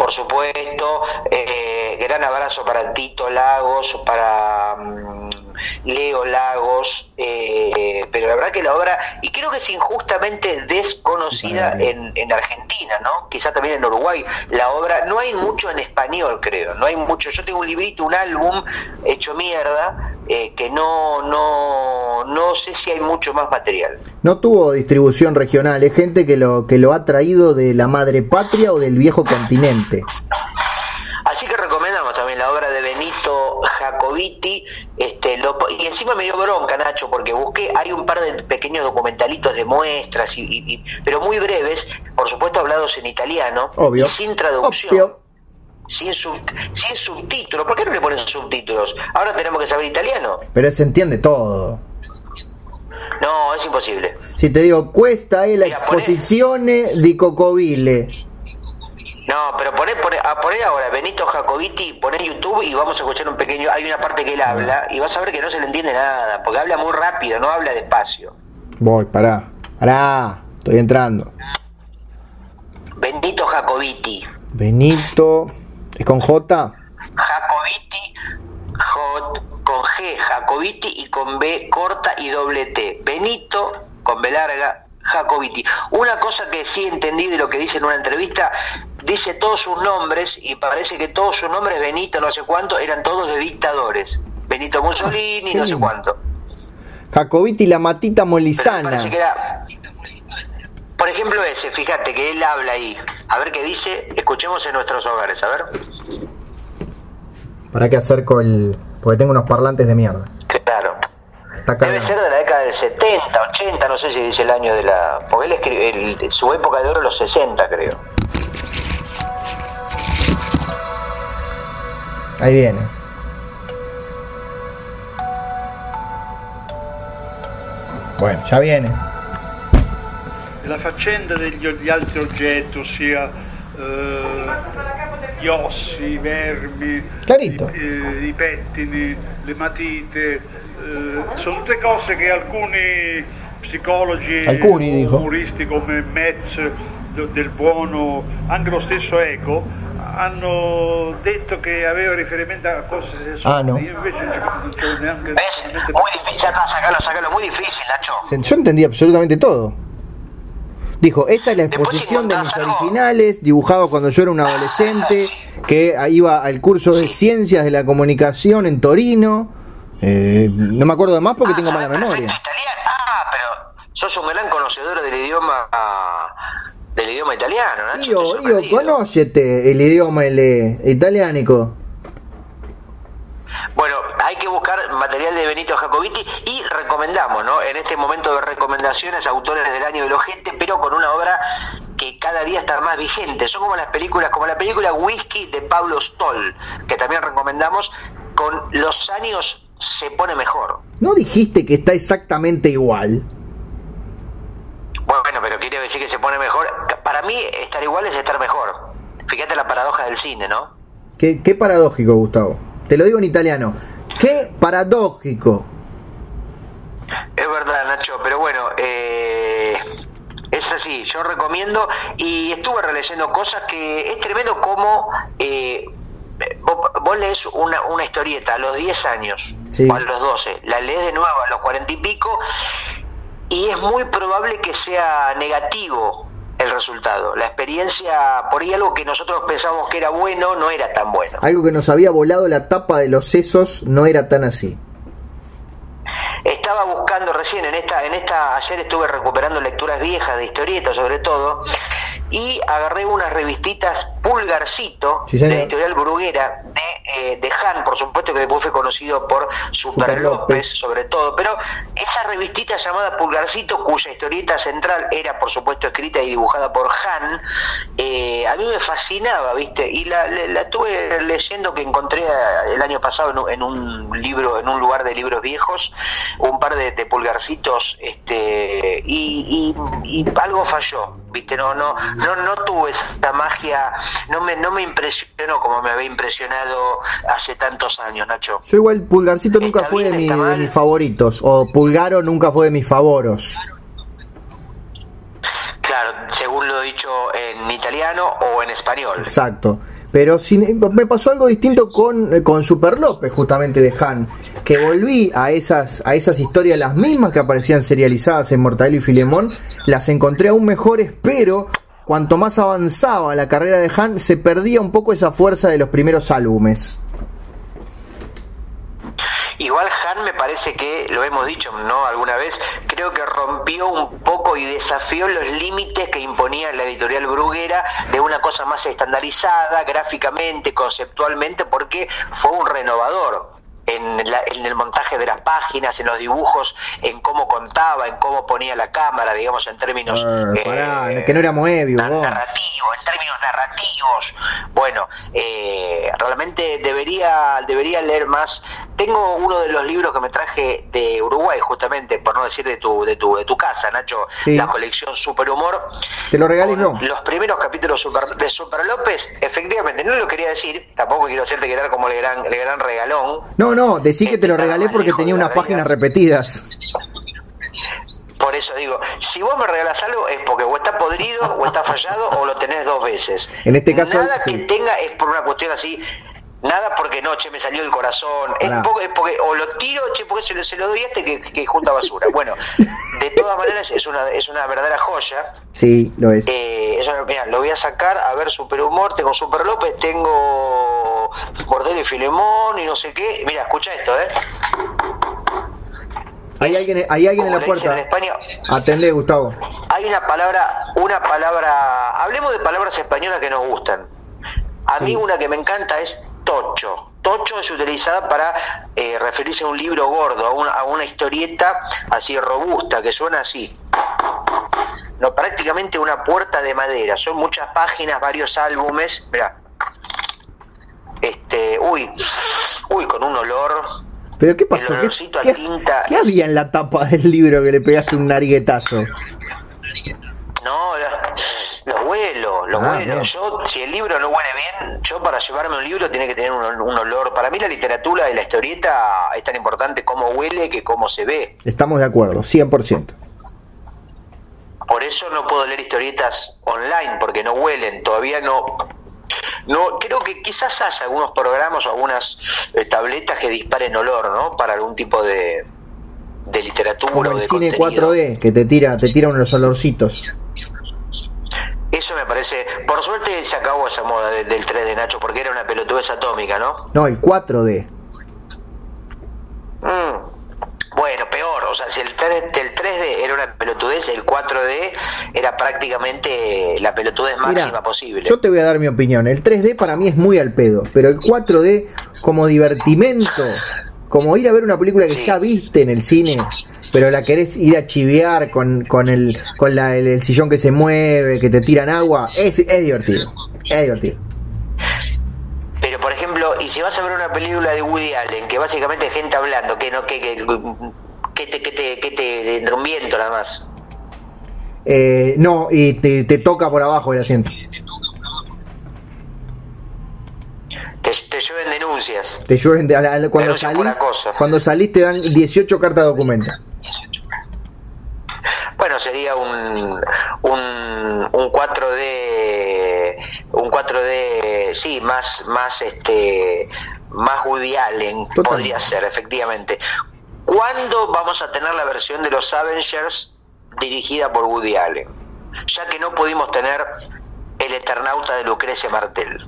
por supuesto, eh, gran abrazo para Tito Lagos, para mm, Leo Lagos, eh, pero la verdad que la obra, y creo que es injustamente desconocida en Argentina, ¿no? Quizá también en Uruguay, la obra, no hay mucho en español, creo, no hay mucho, yo tengo un librito, un álbum hecho mierda, eh, que no, no, no sé si hay mucho más material. No tuvo distribución regional, es gente que lo, que lo ha traído de la madre patria o del viejo continente. Así que recomendamos también la obra de Benito Jacobiti, este, lo- y encima me dio bronca, Nacho, porque busqué, hay un par de pequeños documentalitos de muestras, y, y- y- pero muy breves, por supuesto hablados en italiano, Obvio. y sin traducción. Obvio. Sin, sub, sin subtítulos, ¿por qué no le ponen subtítulos? Ahora tenemos que saber italiano. Pero se entiende todo. No, es imposible. Si te digo, cuesta eh, la exposizione di Cocovile. No, pero poné, poné, ah, poné ahora Benito Jacobiti, poné YouTube y vamos a escuchar un pequeño. Hay una parte que él habla y vas a ver que no se le entiende nada, porque habla muy rápido, no habla despacio. Voy, pará. Pará, estoy entrando. Benito Jacobiti. Benito. ¿Es con J? Jacobiti, J, con G, Jacobiti y con B corta y doble T. Benito, con B larga, Jacobiti. Una cosa que sí entendí de lo que dice en una entrevista, dice todos sus nombres y parece que todos sus nombres, Benito no sé cuánto, eran todos de dictadores. Benito Mussolini, no sé cuánto. Jacobiti la matita molizana. parece que era- Por ejemplo ese, fíjate que él habla ahí. A ver qué dice, escuchemos en nuestros hogares, a ver. ¿Para qué acerco el.? Porque tengo unos parlantes de mierda. Claro. Está acá. Debe ser de la década del 70, 80, no sé si dice el año de la... Porque él escribe, su época de oro los 60, creo. Ahí viene. Bueno, ya viene. la faccenda degli, degli altri oggetti, ossia eh, gli ossi, i vermi, i, eh, i pettini, le matite, eh, sono tutte cose che alcuni psicologi Alcuni, umoristi come Metz del buono, anche lo stesso Eco, hanno detto che aveva riferimento a cose sessuali. Ah, no. Io invece non ci non ci ho neanche ¿Ves? Muy difícil, sacalo, sacalo, muy difícil, Nacho. Yo entendí absolutamente todo. Dijo, esta es la exposición de mis algo. originales, dibujado cuando yo era un adolescente, que iba al curso de Ciencias de la Comunicación en Torino. Eh, no me acuerdo de más porque Ah, tengo mala memoria. italiano. Ah, pero sos un gran conocedor del idioma ah, del idioma italiano, estoy io sorprendido. conoscete el idioma el, italianico. Bueno, hay que buscar material de Benito Jacobiti y recomendamos, ¿no? En este momento de recomendaciones, autores del año del ojete, pero con una obra que cada día está más vigente. Son como las películas, como la película Whisky de Pablo Stoll, que también recomendamos, con los años se pone mejor. ¿No dijiste que está exactamente igual? Bueno, pero quiere decir que se pone mejor. Para mí, estar igual es estar mejor. Fíjate la paradoja del cine, ¿no? Qué, qué paradójico, Gustavo. Te lo digo en italiano. Qué paradójico. Es verdad, Nacho, pero bueno, eh, es así, yo recomiendo y estuve releyendo cosas que es tremendo como eh, vos, vos lees una, una historieta a los 10 años Sí. o a los 12, la lees de nuevo a los 40 y pico y es muy probable que sea negativo el resultado. La experiencia, por ahí algo que nosotros pensábamos que era bueno, no era tan bueno. Algo que nos había volado la tapa de los sesos no era tan así. Estaba buscando recién en esta, en esta, ayer estuve recuperando lecturas viejas de historietas sobre todo, y agarré unas revistitas Pulgarcito, Sí, de la editorial Bruguera, de, eh, de Han, por supuesto que después fue conocido por Super, Super López, López. sobre todo, pero esa revistita llamada Pulgarcito, cuya historieta central era por supuesto escrita y dibujada por Han, eh, a mí me fascinaba, ¿viste? Y la, la, la estuve leyendo que encontré eh, el año pasado en un, en un libro, en un lugar de libros viejos, un par de, de pulgarcitos, este, y, y- y algo falló, ¿viste? No, no, no, no tuve esa magia, no me, no me impresionó como me había impresionado hace tantos años, Nacho. Yo igual Pulgarcito nunca fue de, mi- de mis favoritos. O Pulgaro nunca fue de mis favoros. Claro, según lo dicho en italiano o en español. Exacto. Pero me pasó algo distinto con, eh, con Super López, justamente de Han. Que volví a esas, a esas historias, las mismas que aparecían serializadas en Mortadelo y Filemón. Las encontré aún mejores, pero cuanto más avanzaba la carrera de Han, se perdía un poco esa fuerza de los primeros álbumes. Igual Han me parece que, lo hemos dicho, ¿no? Alguna vez, creo que rompió un poco y desafió los límites que imponía la editorial Bruguera de una cosa más estandarizada, gráficamente, conceptualmente, porque fue un renovador. En, la- en el montaje de las páginas, en los dibujos, en cómo contaba, en cómo ponía la cámara, digamos, en términos Eh, pará, eh, que no era Moebius, narrativo, en términos narrativos. Bueno, eh, realmente debería, debería leer más. Tengo uno de los libros que me traje de Uruguay, justamente, por no decir de tu, de tu, de tu casa, Nacho, la colección Superhumor. Te lo regalé yo. Los primeros capítulos de Super López, efectivamente, no lo quería decir, tampoco quiero hacerte quedar como el gran, el gran regalón. No, no, decí que te lo regalé porque tenía unas páginas repetidas. Por eso digo, si vos me regalas algo es porque o está podrido, o está fallado, o lo tenés dos veces. En este caso. Nada que tenga es por una cuestión así. Nada porque no, che, me salió el corazón. Es, porque, o lo tiro, che, porque se lo, se lo doy a este que, junta basura. Bueno, de todas maneras es una, es una verdadera joya. Sí, lo es. Eh, mira, lo voy a sacar, a ver, Superhumor, tengo Super López, tengo Bordello y Filemón y no sé qué. Mira, escucha esto, ¿eh? Hay alguien, hay alguien en la puerta. En España, Atendé, Gustavo. Hay una palabra, una palabra, hablemos de palabras españolas que nos gustan. A mí una que me encanta es tocho. Tocho es utilizada para eh, referirse a un libro gordo, a una, a una historieta así robusta, que suena así. No, prácticamente una puerta de madera. Son muchas páginas, varios álbumes. Mira. Este, uy, uy, con un olor ¿Pero qué pasó? ¿Qué, había en la tapa del libro que le pegaste un nariguetazo? No, los vuelos, los ah, Yo, si el libro no huele bien, yo para llevarme un libro tiene que tener un, olor. Para mí la literatura y la historieta es tan importante cómo huele que cómo se ve. Estamos de acuerdo, 100%. Por eso no puedo leer historietas online, porque no huelen. Todavía no no, creo que quizás haya algunos programas o algunas eh, tabletas que disparen olor, ¿no? Para algún tipo de, de literatura Como el cine 4D que te tira, te tira unos olorcitos. Eso me parece. Por suerte se acabó esa moda del, 3D, Nacho, porque era una pelotudez atómica, ¿no? No, el 4D. Mm. Bueno, peor, o sea, si el 3, el 3D era una pelotudez, el 4D era prácticamente la pelotudez máxima posible. Yo te voy a dar mi opinión. El 3D para mí es muy al pedo, pero el 4D como divertimento, como ir a ver una película que ya viste en el cine, pero la querés ir a chivear con, con, el, con la, el, sillón que se mueve, que te tiran agua, es, es divertido. Es divertido. Pero por ejemplo, y si vas a ver una película de Woody Allen, que básicamente es gente hablando, que no, que, que, que te, que te, que te, un viento nada más. Eh, no, y te, te, toca por abajo el asiento. Te, te llueven denuncias. Te llueven de, cuando salís, cuando salís te dan 18 cartas de documento. Bueno, sería un, un, un 4D, un 4D, sí, más, más, este, más Woody Allen, podría ser, efectivamente. ¿Cuándo vamos a tener la versión de los Avengers dirigida por Woody Allen? Ya que no pudimos tener el Eternauta de Lucrecia Martel.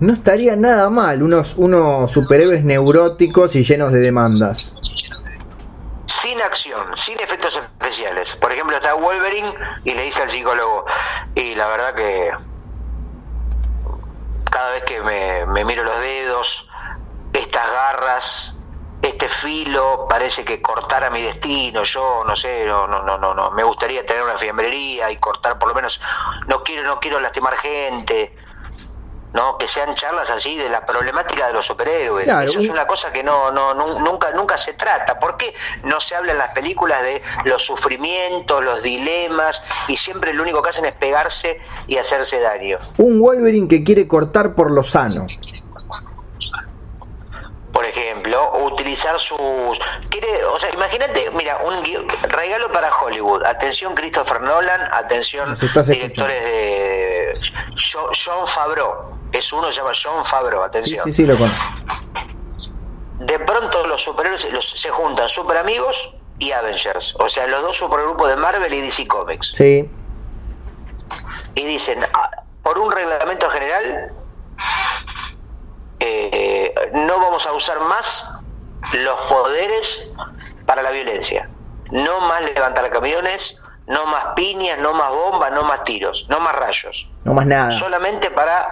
No estaría nada mal, unos, unos superhéroes neuróticos y llenos de demandas sin acción, sin efectos especiales. Por ejemplo, está Wolverine y le dice al psicólogo, y la verdad que cada vez que me, miro los dedos, estas garras, este filo parece que cortara mi destino. Yo no sé, no, no, no, no, me gustaría tener una fiambrería y cortar por lo menos. No quiero, no quiero lastimar gente. ¿No? Que sean charlas así de la problemática de los superhéroes. Eso es una cosa que no, no, nunca, nunca se trata. ¿Por qué no se habla en las películas de los sufrimientos, los dilemas, y siempre lo único que hacen es pegarse y hacerse daño? Un Wolverine que quiere cortar por lo sano. Por ejemplo, utilizar sus... Quiere, o sea, imagínate, mira, un regalo para Hollywood. Atención Christopher Nolan, atención directores de John Favreau es uno, se llama John Favreau, atención. Sí, sí, lo conozco. De pronto los superhéroes se juntan, Super Amigos y Avengers, o sea, los dos supergrupos de Marvel y DC Comics. Sí. Y dicen, ah, por un reglamento general, eh, no vamos a usar más los poderes para la violencia. No más levantar camiones, no más piñas, no más bombas, no más tiros, no más rayos. No más nada. Solamente para,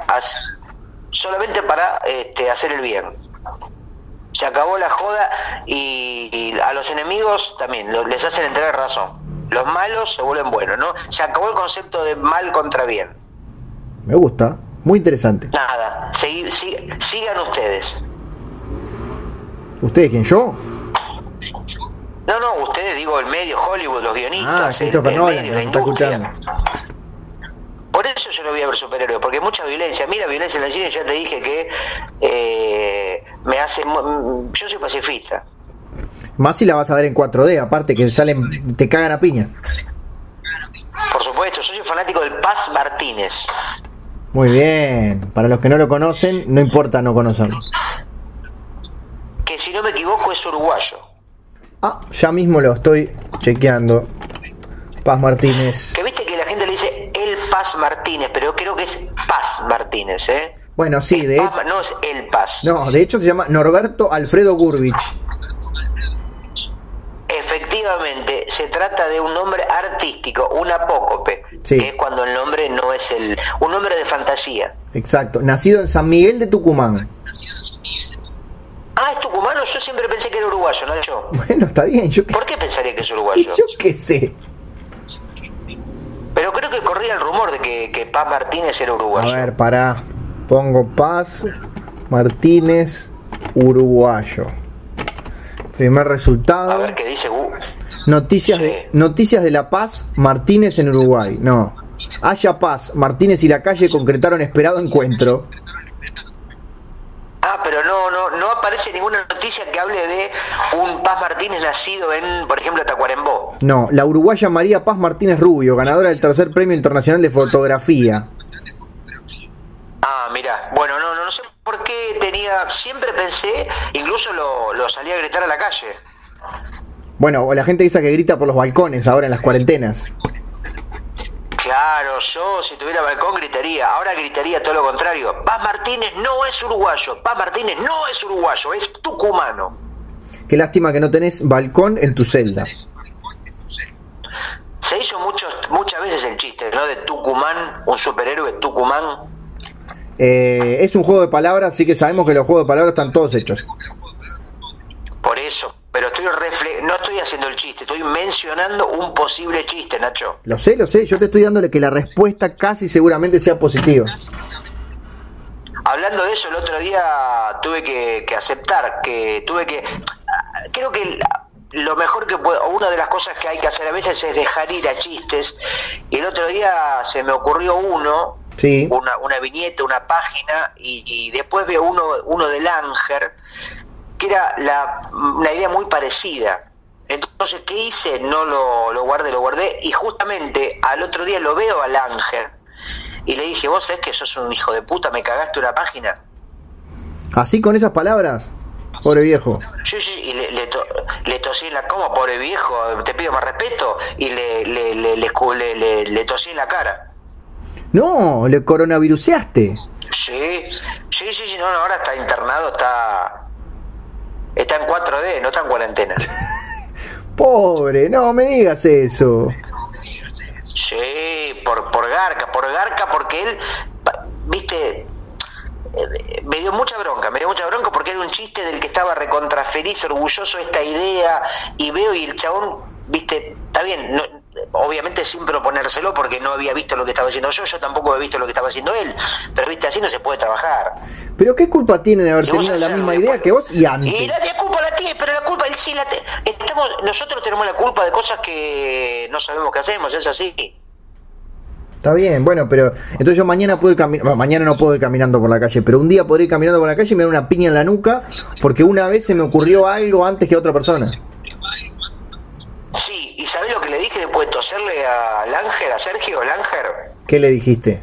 solamente para este, hacer el bien. Se acabó la joda y, a los enemigos también les hacen entregar razón. Los malos se vuelven buenos, ¿no? Se acabó el concepto de mal contra bien. me gusta. Muy interesante. Nada, sigan ustedes. ¿Ustedes quién? ¿Yo? No, no, ustedes, digo, el medio, Hollywood, los guionistas. Ah, el- Christopher el Nolan, medio, la está industria. escuchando. Por eso yo no voy a ver superhéroes, porque mucha violencia. Mira, violencia en el cine, ya te dije que eh, me hace... Yo soy pacifista. Más si la vas a ver en 4D, aparte que salen, te cagan a piña. Por supuesto, yo soy fanático del Paz Martínez. Muy bien. Para los que no lo conocen, no importa no conocerlo. Que si no me equivoco es uruguayo. Ah, ya mismo lo estoy chequeando. Paz Martínez. Que viste que la gente le dice el Paz Martínez, pero yo creo que es Paz Martínez, ¿eh? Bueno, sí, El de Paz, no es el Paz. No, de hecho se llama Norberto Alfredo Gurbich. Efectivamente, se trata de un nombre artístico, un apócope, Sí. que es cuando el nombre no es el... un nombre de fantasía. Exacto. Nacido en San Miguel de Tucumán. Tucumano, yo siempre pensé que era uruguayo, ¿no yo? Bueno, está bien, yo qué ¿Por sé. qué pensaría que es uruguayo? Yo qué sé. Pero creo que corría el rumor de que, que Paz Martínez era A uruguayo. ver, pará. Pongo Paz Martínez Uruguayo. Primer A resultado. ver qué dice Gu. Noticias de. Noticias de La Paz, Martínez en Uruguay. No. Haya Paz, Martínez y la calle concretaron esperado encuentro. Pero no, no, no aparece ninguna noticia que hable de un Paz Martínez nacido en, por ejemplo, Tacuarembó. No, la uruguaya María Paz Martínez Rubio, ganadora del tercer premio internacional de fotografía. Ah, mira, bueno, no, no, no sé por qué tenía, siempre pensé, incluso lo, lo salí a gritar a la calle. Bueno, o la gente dice que grita por los balcones ahora en las cuarentenas. Claro, yo si tuviera balcón gritaría, ahora gritaría todo lo contrario. Paz Martínez no es uruguayo, Paz Martínez no es uruguayo, es tucumano. Qué lástima que no tenés balcón en tu celda. Se hizo muchos, muchas veces el chiste, ¿no? De Tucumán, un superhéroe Tucumán. Eh, es un juego de palabras, así que sabemos que los juegos de palabras están todos hechos. Por eso, pero estoy refle no estoy haciendo el chiste, estoy mencionando un posible chiste, Nacho. Lo sé, lo sé, yo te estoy dándole que la respuesta casi seguramente sea positiva. Hablando de eso, el otro día tuve que, que aceptar que tuve que. Creo que lo mejor que puedo, una de las cosas que hay que hacer a veces es dejar ir a chistes. Y el otro día se me ocurrió uno, Sí. una, una viñeta, una página, y, y después veo uno, uno del Ángel, que era la, una idea muy parecida. Entonces, ¿qué hice? No lo, lo guardé, lo guardé, y justamente al otro día lo veo al Ángel. Y le dije, vos sabés que sos un hijo de puta, me cagaste una página. Así con esas palabras, pobre viejo. Sí, sí, y le, le, to- le tosí en la... ¿Cómo, pobre viejo? Te pido más respeto. Y le, le, le, le, escu- le- le- le tosí en la cara. No, le coronaviruseaste. Sí, sí, sí, sí, no, no, ahora está internado, está... Está en 4D, no está en cuarentena. Pobre, no me digas eso. Sí, por, por Garca, por Garca, porque él, viste, eh, me dio mucha bronca, me dio mucha bronca porque era un chiste del que estaba recontra feliz, orgulloso de esta idea, y veo y el chabón, viste, está bien, no, obviamente sin proponérselo porque no había visto lo que estaba haciendo yo, yo tampoco había visto lo que estaba haciendo él, pero viste, así no se puede trabajar. Pero qué culpa tiene de haber Y tenido la misma y idea que vos y Y antes. la, la culpa la tiene, pero la culpa él sí la te- estamos nosotros tenemos la culpa de cosas que no sabemos qué hacemos, es así. Está bien, bueno, pero entonces yo mañana puedo ir caminando, mañana no puedo ir caminando por la calle, pero un día podré ir caminando por la calle y me da una piña en la nuca porque una vez se me ocurrió algo antes que a otra persona. Sí, ¿y sabés lo que le dije después de toserle al Ángel, a Sergio, el Ángel? ¿Qué le dijiste?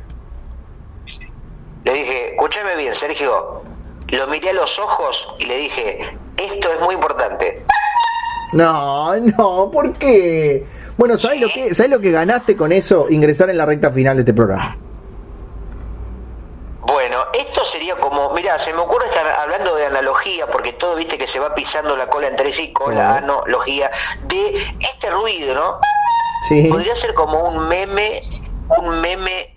Le dije, escúchame bien, Sergio. Lo miré a los ojos y le dije, esto es muy importante. No, no, ¿por qué? Bueno, ¿sabes lo que, ¿sabes lo que ganaste con eso? Ingresar en la recta final de este programa. Bueno, esto sería como, mira, se me ocurre estar hablando de analogía, porque todo viste que se va pisando la cola entre sí, cola, Ajá. analogía, de este ruido, ¿no? Sí. Podría ser como un meme, un meme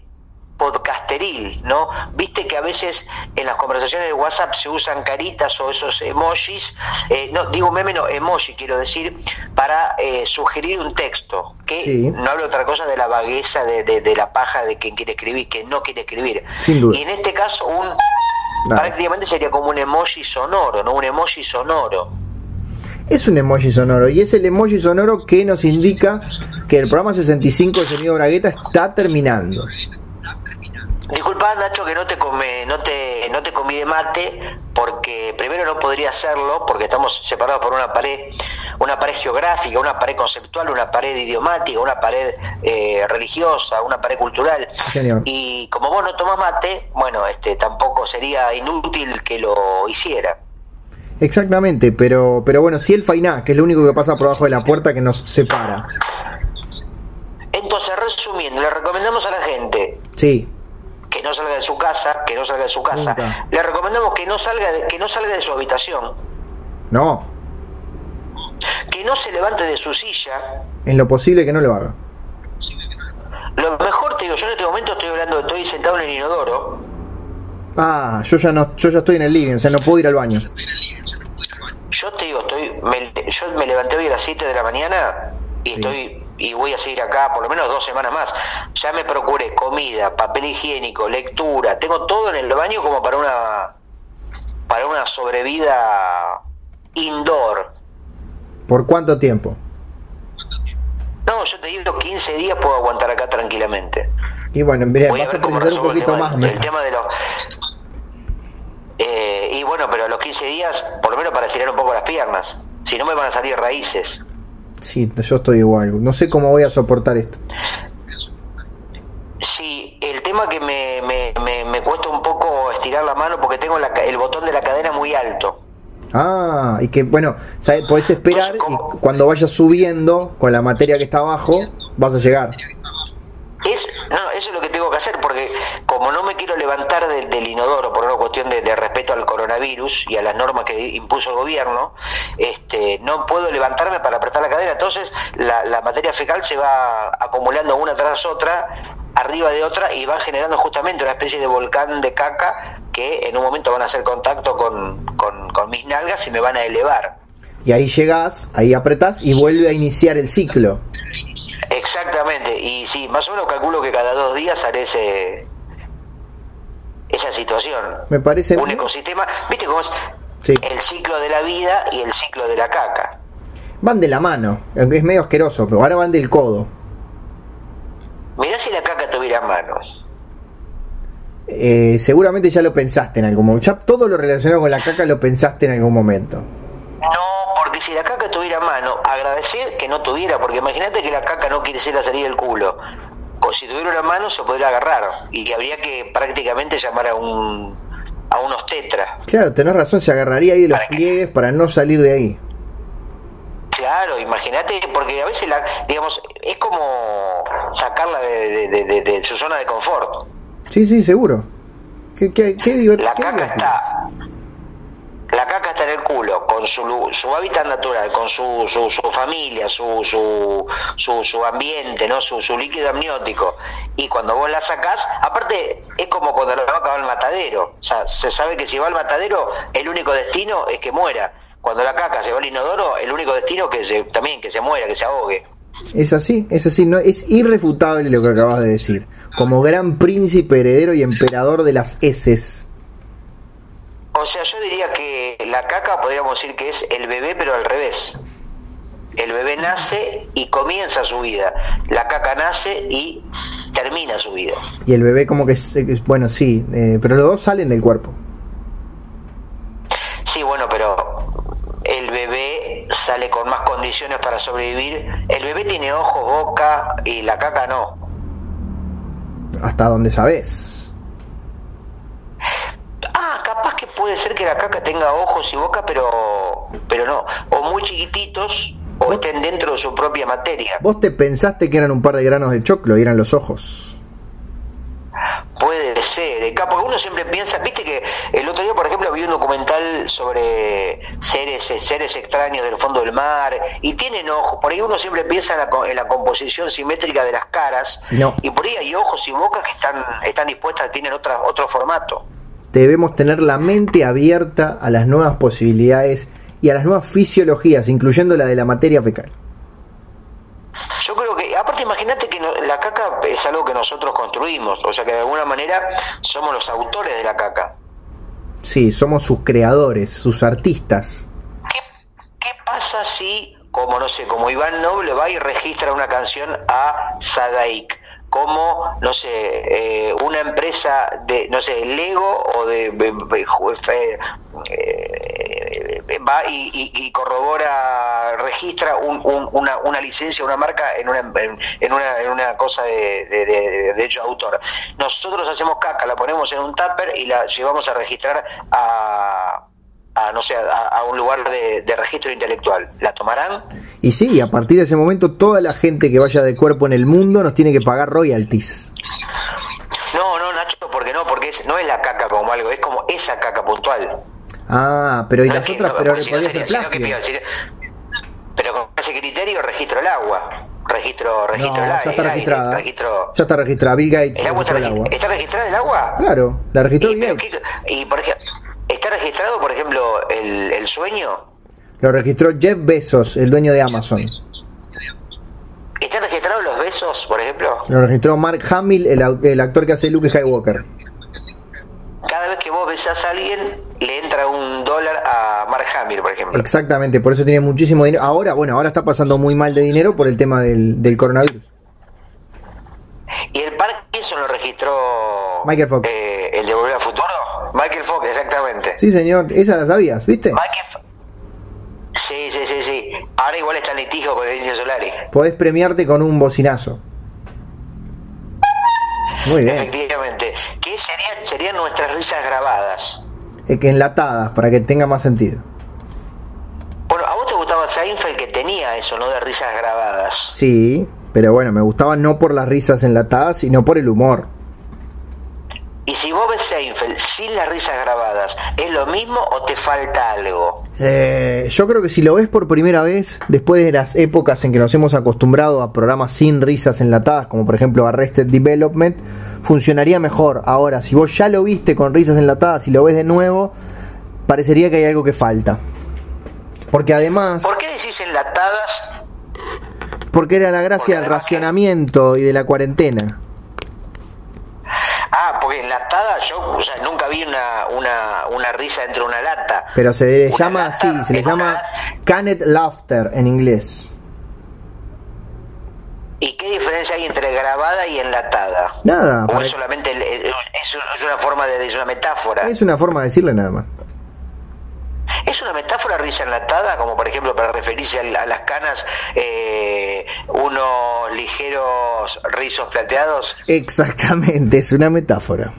esteril, ¿no? Viste que a veces en las conversaciones de WhatsApp se usan caritas o esos emojis, eh, no, digo meme, no, emoji quiero decir, para eh, sugerir un texto, que no hablo otra cosa de la vagueza, de, de, la paja de quien quiere escribir, que no quiere escribir. Sin duda. Y en este caso, un prácticamente sería como un emoji sonoro, ¿no? Un emoji sonoro. Es un emoji sonoro y es el emoji sonoro que nos indica que el programa 65 de Sonido Bragueta está terminando. Disculpa Nacho que no te come, no te, no te comí de mate porque primero no podría hacerlo porque estamos separados por una pared, una pared geográfica, una pared conceptual, una pared idiomática, una pared eh, religiosa, una pared cultural. Y como vos no tomás mate, bueno, este tampoco sería inútil que lo hiciera. Exactamente, pero, pero bueno, si el fainá, que es lo único que pasa por abajo de la puerta que nos separa. Entonces, resumiendo, le recomendamos a la gente sí. Que no salga de su casa, que no salga de su casa. Le recomendamos que no salga de, que no salga de su habitación. No. Que no se levante de su silla. En lo posible que no lo haga. Lo mejor te digo, yo en este momento estoy hablando, estoy sentado en el inodoro. Ah, yo ya no, yo ya estoy en el living, o sea, no puedo ir al baño. Yo te digo, estoy, me, yo me levanté hoy a las 7 de la mañana y estoy y voy a seguir acá por lo menos dos semanas más. Ya me procuré comida, papel higiénico, lectura, tengo todo en el baño como para una para una sobrevida indoor. ¿Por cuánto tiempo? No, yo te digo 15 días puedo aguantar acá tranquilamente. Y bueno, mira, vas a, precisar un poquito más. El tema de los eh, y bueno, pero a los 15 días, por lo menos para estirar un poco las piernas. Si no, me van a salir raíces. Sí, yo estoy igual. No sé cómo voy a soportar esto. Sí, el tema que me, me, me, cuesta un poco estirar la mano porque tengo el botón de la cadena muy alto. Ah, y que bueno, ¿sabes? podés esperar y cuando vayas subiendo con la materia que está abajo, vas a llegar. Eso es lo que tengo que hacer, porque como no me quiero levantar del inodoro por una cuestión de, respeto al coronavirus y a las normas que impuso el gobierno, este, no puedo levantarme para apretar la cadera. Entonces, la, materia fecal se va acumulando una tras otra, arriba de otra, y va generando justamente una especie de volcán de caca que en un momento van a hacer contacto con, con, con mis nalgas y me van a elevar. Y ahí llegás, ahí apretás y vuelve a iniciar el ciclo. Exactamente, y sí, más o menos calculo que cada dos días haré ese, esa situación. Me parece. Un ecosistema, ¿viste cómo es? El ciclo de la vida y el ciclo de la caca. Van de la mano, es medio asqueroso, pero ahora van del codo. Mirá si la caca tuviera manos. Eh, seguramente ya lo pensaste en algún momento. Ya todo lo relacionado con la caca lo pensaste en algún momento. No, porque si la caca tuviera mano, agradecer que no tuviera, porque imagínate que la caca no quiere ser la salida del culo. O si tuviera una mano se podría agarrar y habría que prácticamente llamar a un a unos tetra. Claro, tenés razón, se agarraría ahí de los pliegues para no salir de ahí. Claro, imagínate, porque a veces, la, digamos, es como sacarla de, de, su zona de confort. Sí, sí, seguro. Qué, qué, qué La caca está la caca está en el culo, con su, su hábitat natural, con su, su, familia, su, su, su, ambiente, ¿no? Su, su líquido amniótico. Y cuando vos la sacás, aparte es como cuando la vaca va al matadero. O sea, se sabe que si va al matadero, el único destino es que muera. Cuando la caca se va al inodoro, el único destino es que se, también que se muera, que se ahogue. Es así, es así, no es irrefutable lo que acabas de decir. Como gran príncipe heredero y emperador de las heces o sea, yo diría que la caca podríamos decir que es el bebé, pero al revés. El bebé nace y comienza su vida. La caca nace y termina su vida. Y el bebé como que es, bueno, sí, eh, pero los dos salen del cuerpo. Sí, bueno, pero el bebé sale con más condiciones para sobrevivir. El bebé tiene ojos, boca y la caca no. Hasta donde sabes capaz que puede ser que la caca tenga ojos y boca, pero, pero no, o muy chiquititos o estén dentro de su propia materia. Vos te pensaste que eran un par de granos de choclo y eran los ojos. Puede ser, eh, porque uno siempre piensa, viste que el otro día, por ejemplo, vi un documental sobre seres, seres extraños del fondo del mar y tienen ojos, por ahí uno siempre piensa en la, composición simétrica de las caras y por ahí hay ojos y bocas que están, están dispuestas, tienen otra, otro formato. Debemos tener la mente abierta a las nuevas posibilidades y a las nuevas fisiologías, incluyendo la de la materia fecal. Yo creo que, aparte imagínate que la caca es algo que nosotros construimos, o sea que de alguna manera somos los autores de la caca. Sí, somos sus creadores, sus artistas. ¿Qué, qué pasa si, como no sé, como Iván Noble va y registra una canción a Sadaik? Como, no sé, eh, una empresa de, no sé, Lego o de, eh, va y, corrobora, registra una, una, licencia, una marca en una, en una, en una cosa de, de, de, autor. Nosotros hacemos caca, la ponemos en un tupper y la llevamos a registrar a a, no sé, a, un lugar de, registro intelectual. ¿La tomarán? Y sí, a partir de ese momento toda la gente que vaya de cuerpo en el mundo nos tiene que pagar royalties. No, no, Nacho, porque no, porque no es la caca como algo, es como esa caca puntual. Ah, pero y las otras, pero podría ser plagio. pero con ese criterio registro el agua. Registro, registro el agua. Ya está registrada. Ya está registrada. Bill Gates. ¿El agua está, ¿Está registrada el agua? Claro, la registró Bill Gates. y por ejemplo, ¿Está registrado, por ejemplo, el, sueño? Lo registró Jeff Bezos, el dueño de Amazon. ¿Están registrados los besos, por ejemplo? Lo registró Mark Hamill, el, actor que hace Luke Skywalker. Cada vez que vos besás a alguien, le entra un dólar a Mark Hamill, por ejemplo. Exactamente, por eso tiene muchísimo dinero. Ahora, bueno, ahora está pasando muy mal de dinero por el tema del, coronavirus. ¿Y el Parkinson lo registró Michael Fox? Eh, ¿El de Volver a Futuro? Michael Fox, exactamente. Sí, señor, esa la sabías, ¿viste? Michael Sí, sí, sí, sí. Ahora igual está en litigio con el Indio Solari. Podés premiarte con un bocinazo. Muy bien. Efectivamente. ¿Qué serían, serían nuestras risas grabadas? Eh, que enlatadas, para que tenga más sentido. Bueno, ¿a vos te gustaba Seinfeld que tenía eso, no de risas grabadas? Sí, pero bueno, me gustaba no por las risas enlatadas, sino por el humor. Y si vos ves Seinfeld sin las risas grabadas, ¿es lo mismo o te falta algo? Eh, yo creo que si lo ves por primera vez, después de las épocas en que nos hemos acostumbrado a programas sin risas enlatadas, como por ejemplo Arrested Development, funcionaría mejor. Ahora, si vos ya lo viste con risas enlatadas y lo ves de nuevo, parecería que hay algo que falta. Porque además... ¿Por qué decís enlatadas? Porque era la gracia del racionamiento y de la cuarentena. Ah, porque enlatada yo o sea, nunca vi una, una, una risa dentro de una lata. Pero se le llama así, se le llama canned laughter en inglés. ¿Y qué diferencia hay entre grabada y enlatada? Nada. ¿O es solamente es, una forma de, es una metáfora? Es una forma de decirle nada más. ¿Es una metáfora risa enlatada, como por ejemplo para referirse a, las canas, eh, unos ligeros rizos plateados? Exactamente, es una metáfora.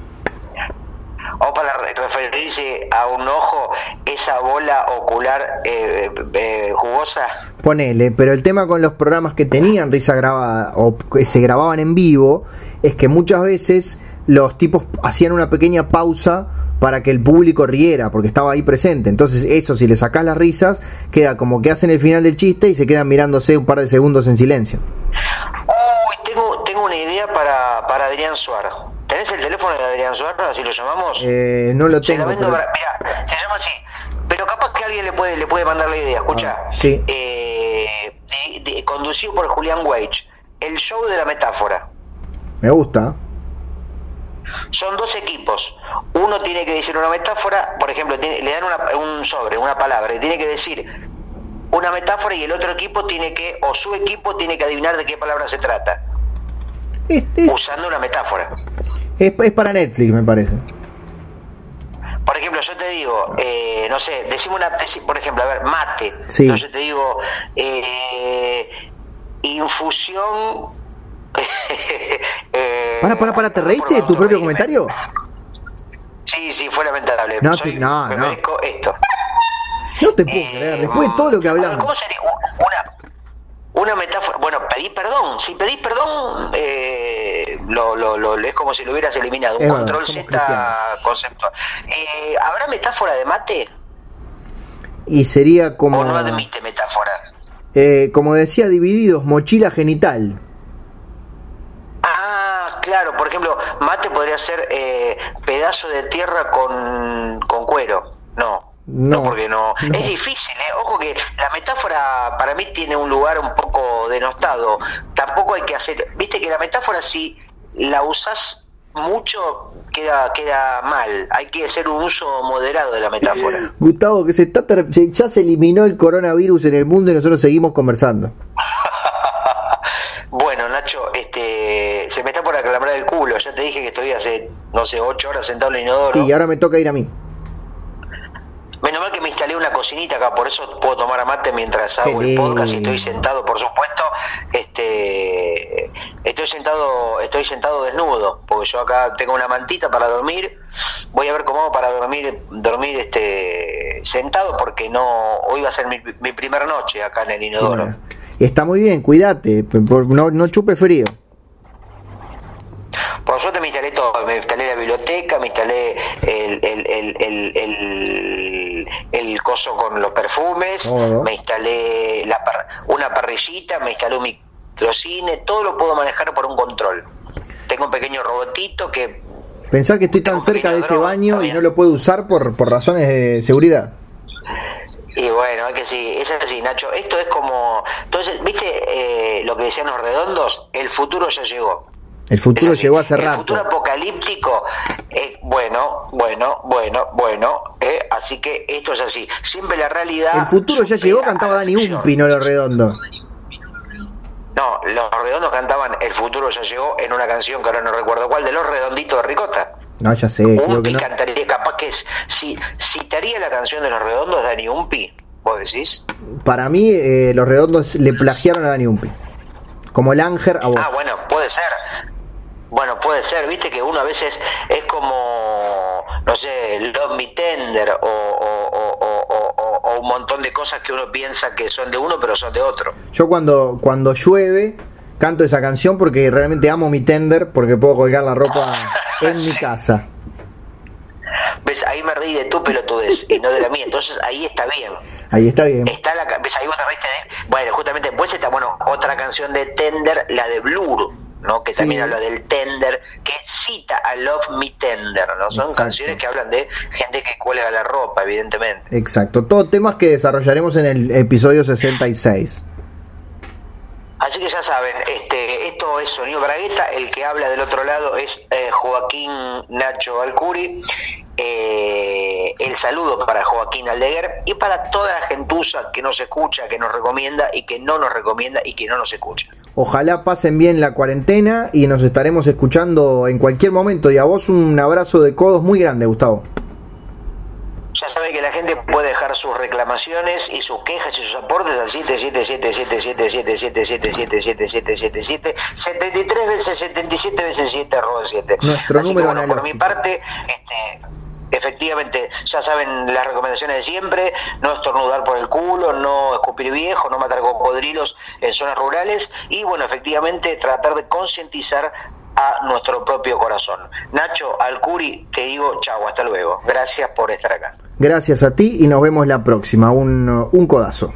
O para referirse a un ojo, esa bola ocular eh, eh, jugosa. Ponele, pero el tema con los programas que tenían risa grabada o que se grababan en vivo es que muchas veces los tipos hacían una pequeña pausa para que el público riera, porque estaba ahí presente. Entonces, eso, si le sacás las risas, queda como que hacen el final del chiste y se quedan mirándose un par de segundos en silencio. Uy, tengo, tengo una idea para, para Adrián Suárez. ¿Tenés el teléfono de Adrián Suárez, así lo llamamos? Eh, no lo tengo. Mira, se llama así. Pero capaz que alguien le puede, le puede mandar la idea. Escucha. Ah, sí. Eh, conducido por Julián Wage. El show de la metáfora. Me gusta son dos equipos. Uno tiene que decir una metáfora, por ejemplo, le dan un sobre, una palabra, y tiene que decir una metáfora y el otro equipo tiene que, o su equipo tiene que adivinar de qué palabra se trata. usando una metáfora. Es, para Netflix, me parece. Por ejemplo, yo te digo, eh, no sé, decimos una, por ejemplo, a ver, mate. Sí. Entonces te digo, eh, infusión eh, para, para, para, ¿te reíste de tu propio comentario? Sí, sí, fue lamentable. No, no, no. esto. No te puedo creer, después de todo lo que hablamos. ¿Cómo sería? Una, una metáfora. Bueno, pedí perdón. Si pedís perdón, eh, lo, lo, lo, es como si lo hubieras eliminado. Un Es control verdad, Z conceptual. Eh, ¿Habrá metáfora de mate Y sería como, o no admite metáforas? eh, como decía, divididos, mochila genital. Claro, por ejemplo, mate podría ser eh, pedazo de tierra con, con cuero. No. No, porque no. no. Es difícil, ¿eh? Ojo que la metáfora para mí tiene un lugar un poco denostado. Tampoco hay que hacer. Viste que la metáfora, si la usas mucho, queda, queda mal. Hay que hacer un uso moderado de la metáfora. Gustavo, que se está ter- ya se eliminó el coronavirus en el mundo y nosotros seguimos conversando. Bueno, Nacho, este, se me está por aclarar el culo. Ya te dije que estoy hace, no sé, ocho horas sentado en el inodoro. Sí, ahora me toca ir a mí. Menos mal que me instalé una cocinita acá, por eso puedo tomar mate mientras hago el podcast y estoy sentado, por supuesto. Este, estoy sentado, estoy sentado desnudo, porque yo acá tengo una mantita para dormir. Voy a ver cómo hago para dormir, dormir este, sentado, porque no, hoy va a ser mi, mi primera noche acá en el inodoro. Bueno, Está muy bien, cuídate, no, no chupe frío. Por suerte me instalé todo, me instalé la biblioteca, me instalé el, el, el, el, el, coso con los perfumes, me instalé la una parrillita, me instalé un microcine, todo lo puedo manejar por un control. Tengo un pequeño robotito que... Pensar que estoy tan cerca de ese baño y no lo puedo usar por, por razones de seguridad. Y bueno, es que sí, es así, Nacho. Esto es como... Entonces, ¿viste eh, lo que decían los redondos? El futuro ya llegó. El futuro así. llegó hace el rato. futuro apocalíptico, eh, bueno, bueno, bueno, bueno, eh, así que esto es así. Siempre la realidad. El futuro ya llegó, cantaba Dani ficción. Umpi, no lo redondo. No, los redondos cantaban El futuro ya llegó en una canción que ahora no recuerdo cuál, de los redonditos de Ricota. No, ya sé, digo que Umpi no. cantaría, capaz que es, si citaría la canción de los redondos, Dani Umpi, vos decís. Para mí, eh, los redondos le plagiaron a Dani Umpi. Como el Ángel a vos. Ah, bueno, puede ser. Bueno, puede ser, viste que uno a veces es como, no sé, Love Me Tender o, o- o- o- o- o un montón de cosas que uno piensa que son de uno pero son de otro. Yo cuando, cuando llueve canto esa canción porque realmente amo mi tender porque puedo colgar la ropa en mi casa. ¿Ves? Ahí me reí de tu pelotudez y no de la mía, entonces ahí está bien. Ahí está bien. Está la, ¿Ves? Ahí vos te reíste de... Bueno, justamente después está, bueno, otra canción de Tender, la de Blur, ¿no? Que también Sí. habla del Tender, que cita a Love Me Tender, ¿no? Son Exacto. canciones que hablan de gente que cuelga la ropa, evidentemente. Exacto. Todos temas que desarrollaremos en el episodio 66. Así que ya saben, este, esto es Sonido Bragueta, el que habla del otro lado es eh, Joaquín Nacho Alcuri, eh, el saludo para Joaquín Aldeguer y para toda la gentuza que nos escucha, que nos recomienda y que no nos recomienda y que no nos escucha. Ojalá pasen bien la cuarentena y nos estaremos escuchando en cualquier momento. Y a vos un abrazo de codos muy grande, Gustavo. Ya sabe que la gente puede dejar sus reclamaciones y sus quejas y sus aportes al 77777777777777 73 veces 77 veces 7 arroba 7. Nuestro Así que, número bueno, por mi parte, este, efectivamente, ya saben las recomendaciones de siempre, no estornudar por el culo, no escupir viejo, no matar cocodrilos en zonas rurales y bueno, efectivamente tratar de concientizar a nuestro propio corazón. Nacho, Alcuri, te digo chau, hasta luego. Gracias por estar acá. Gracias a ti y nos vemos la próxima. Un, un codazo.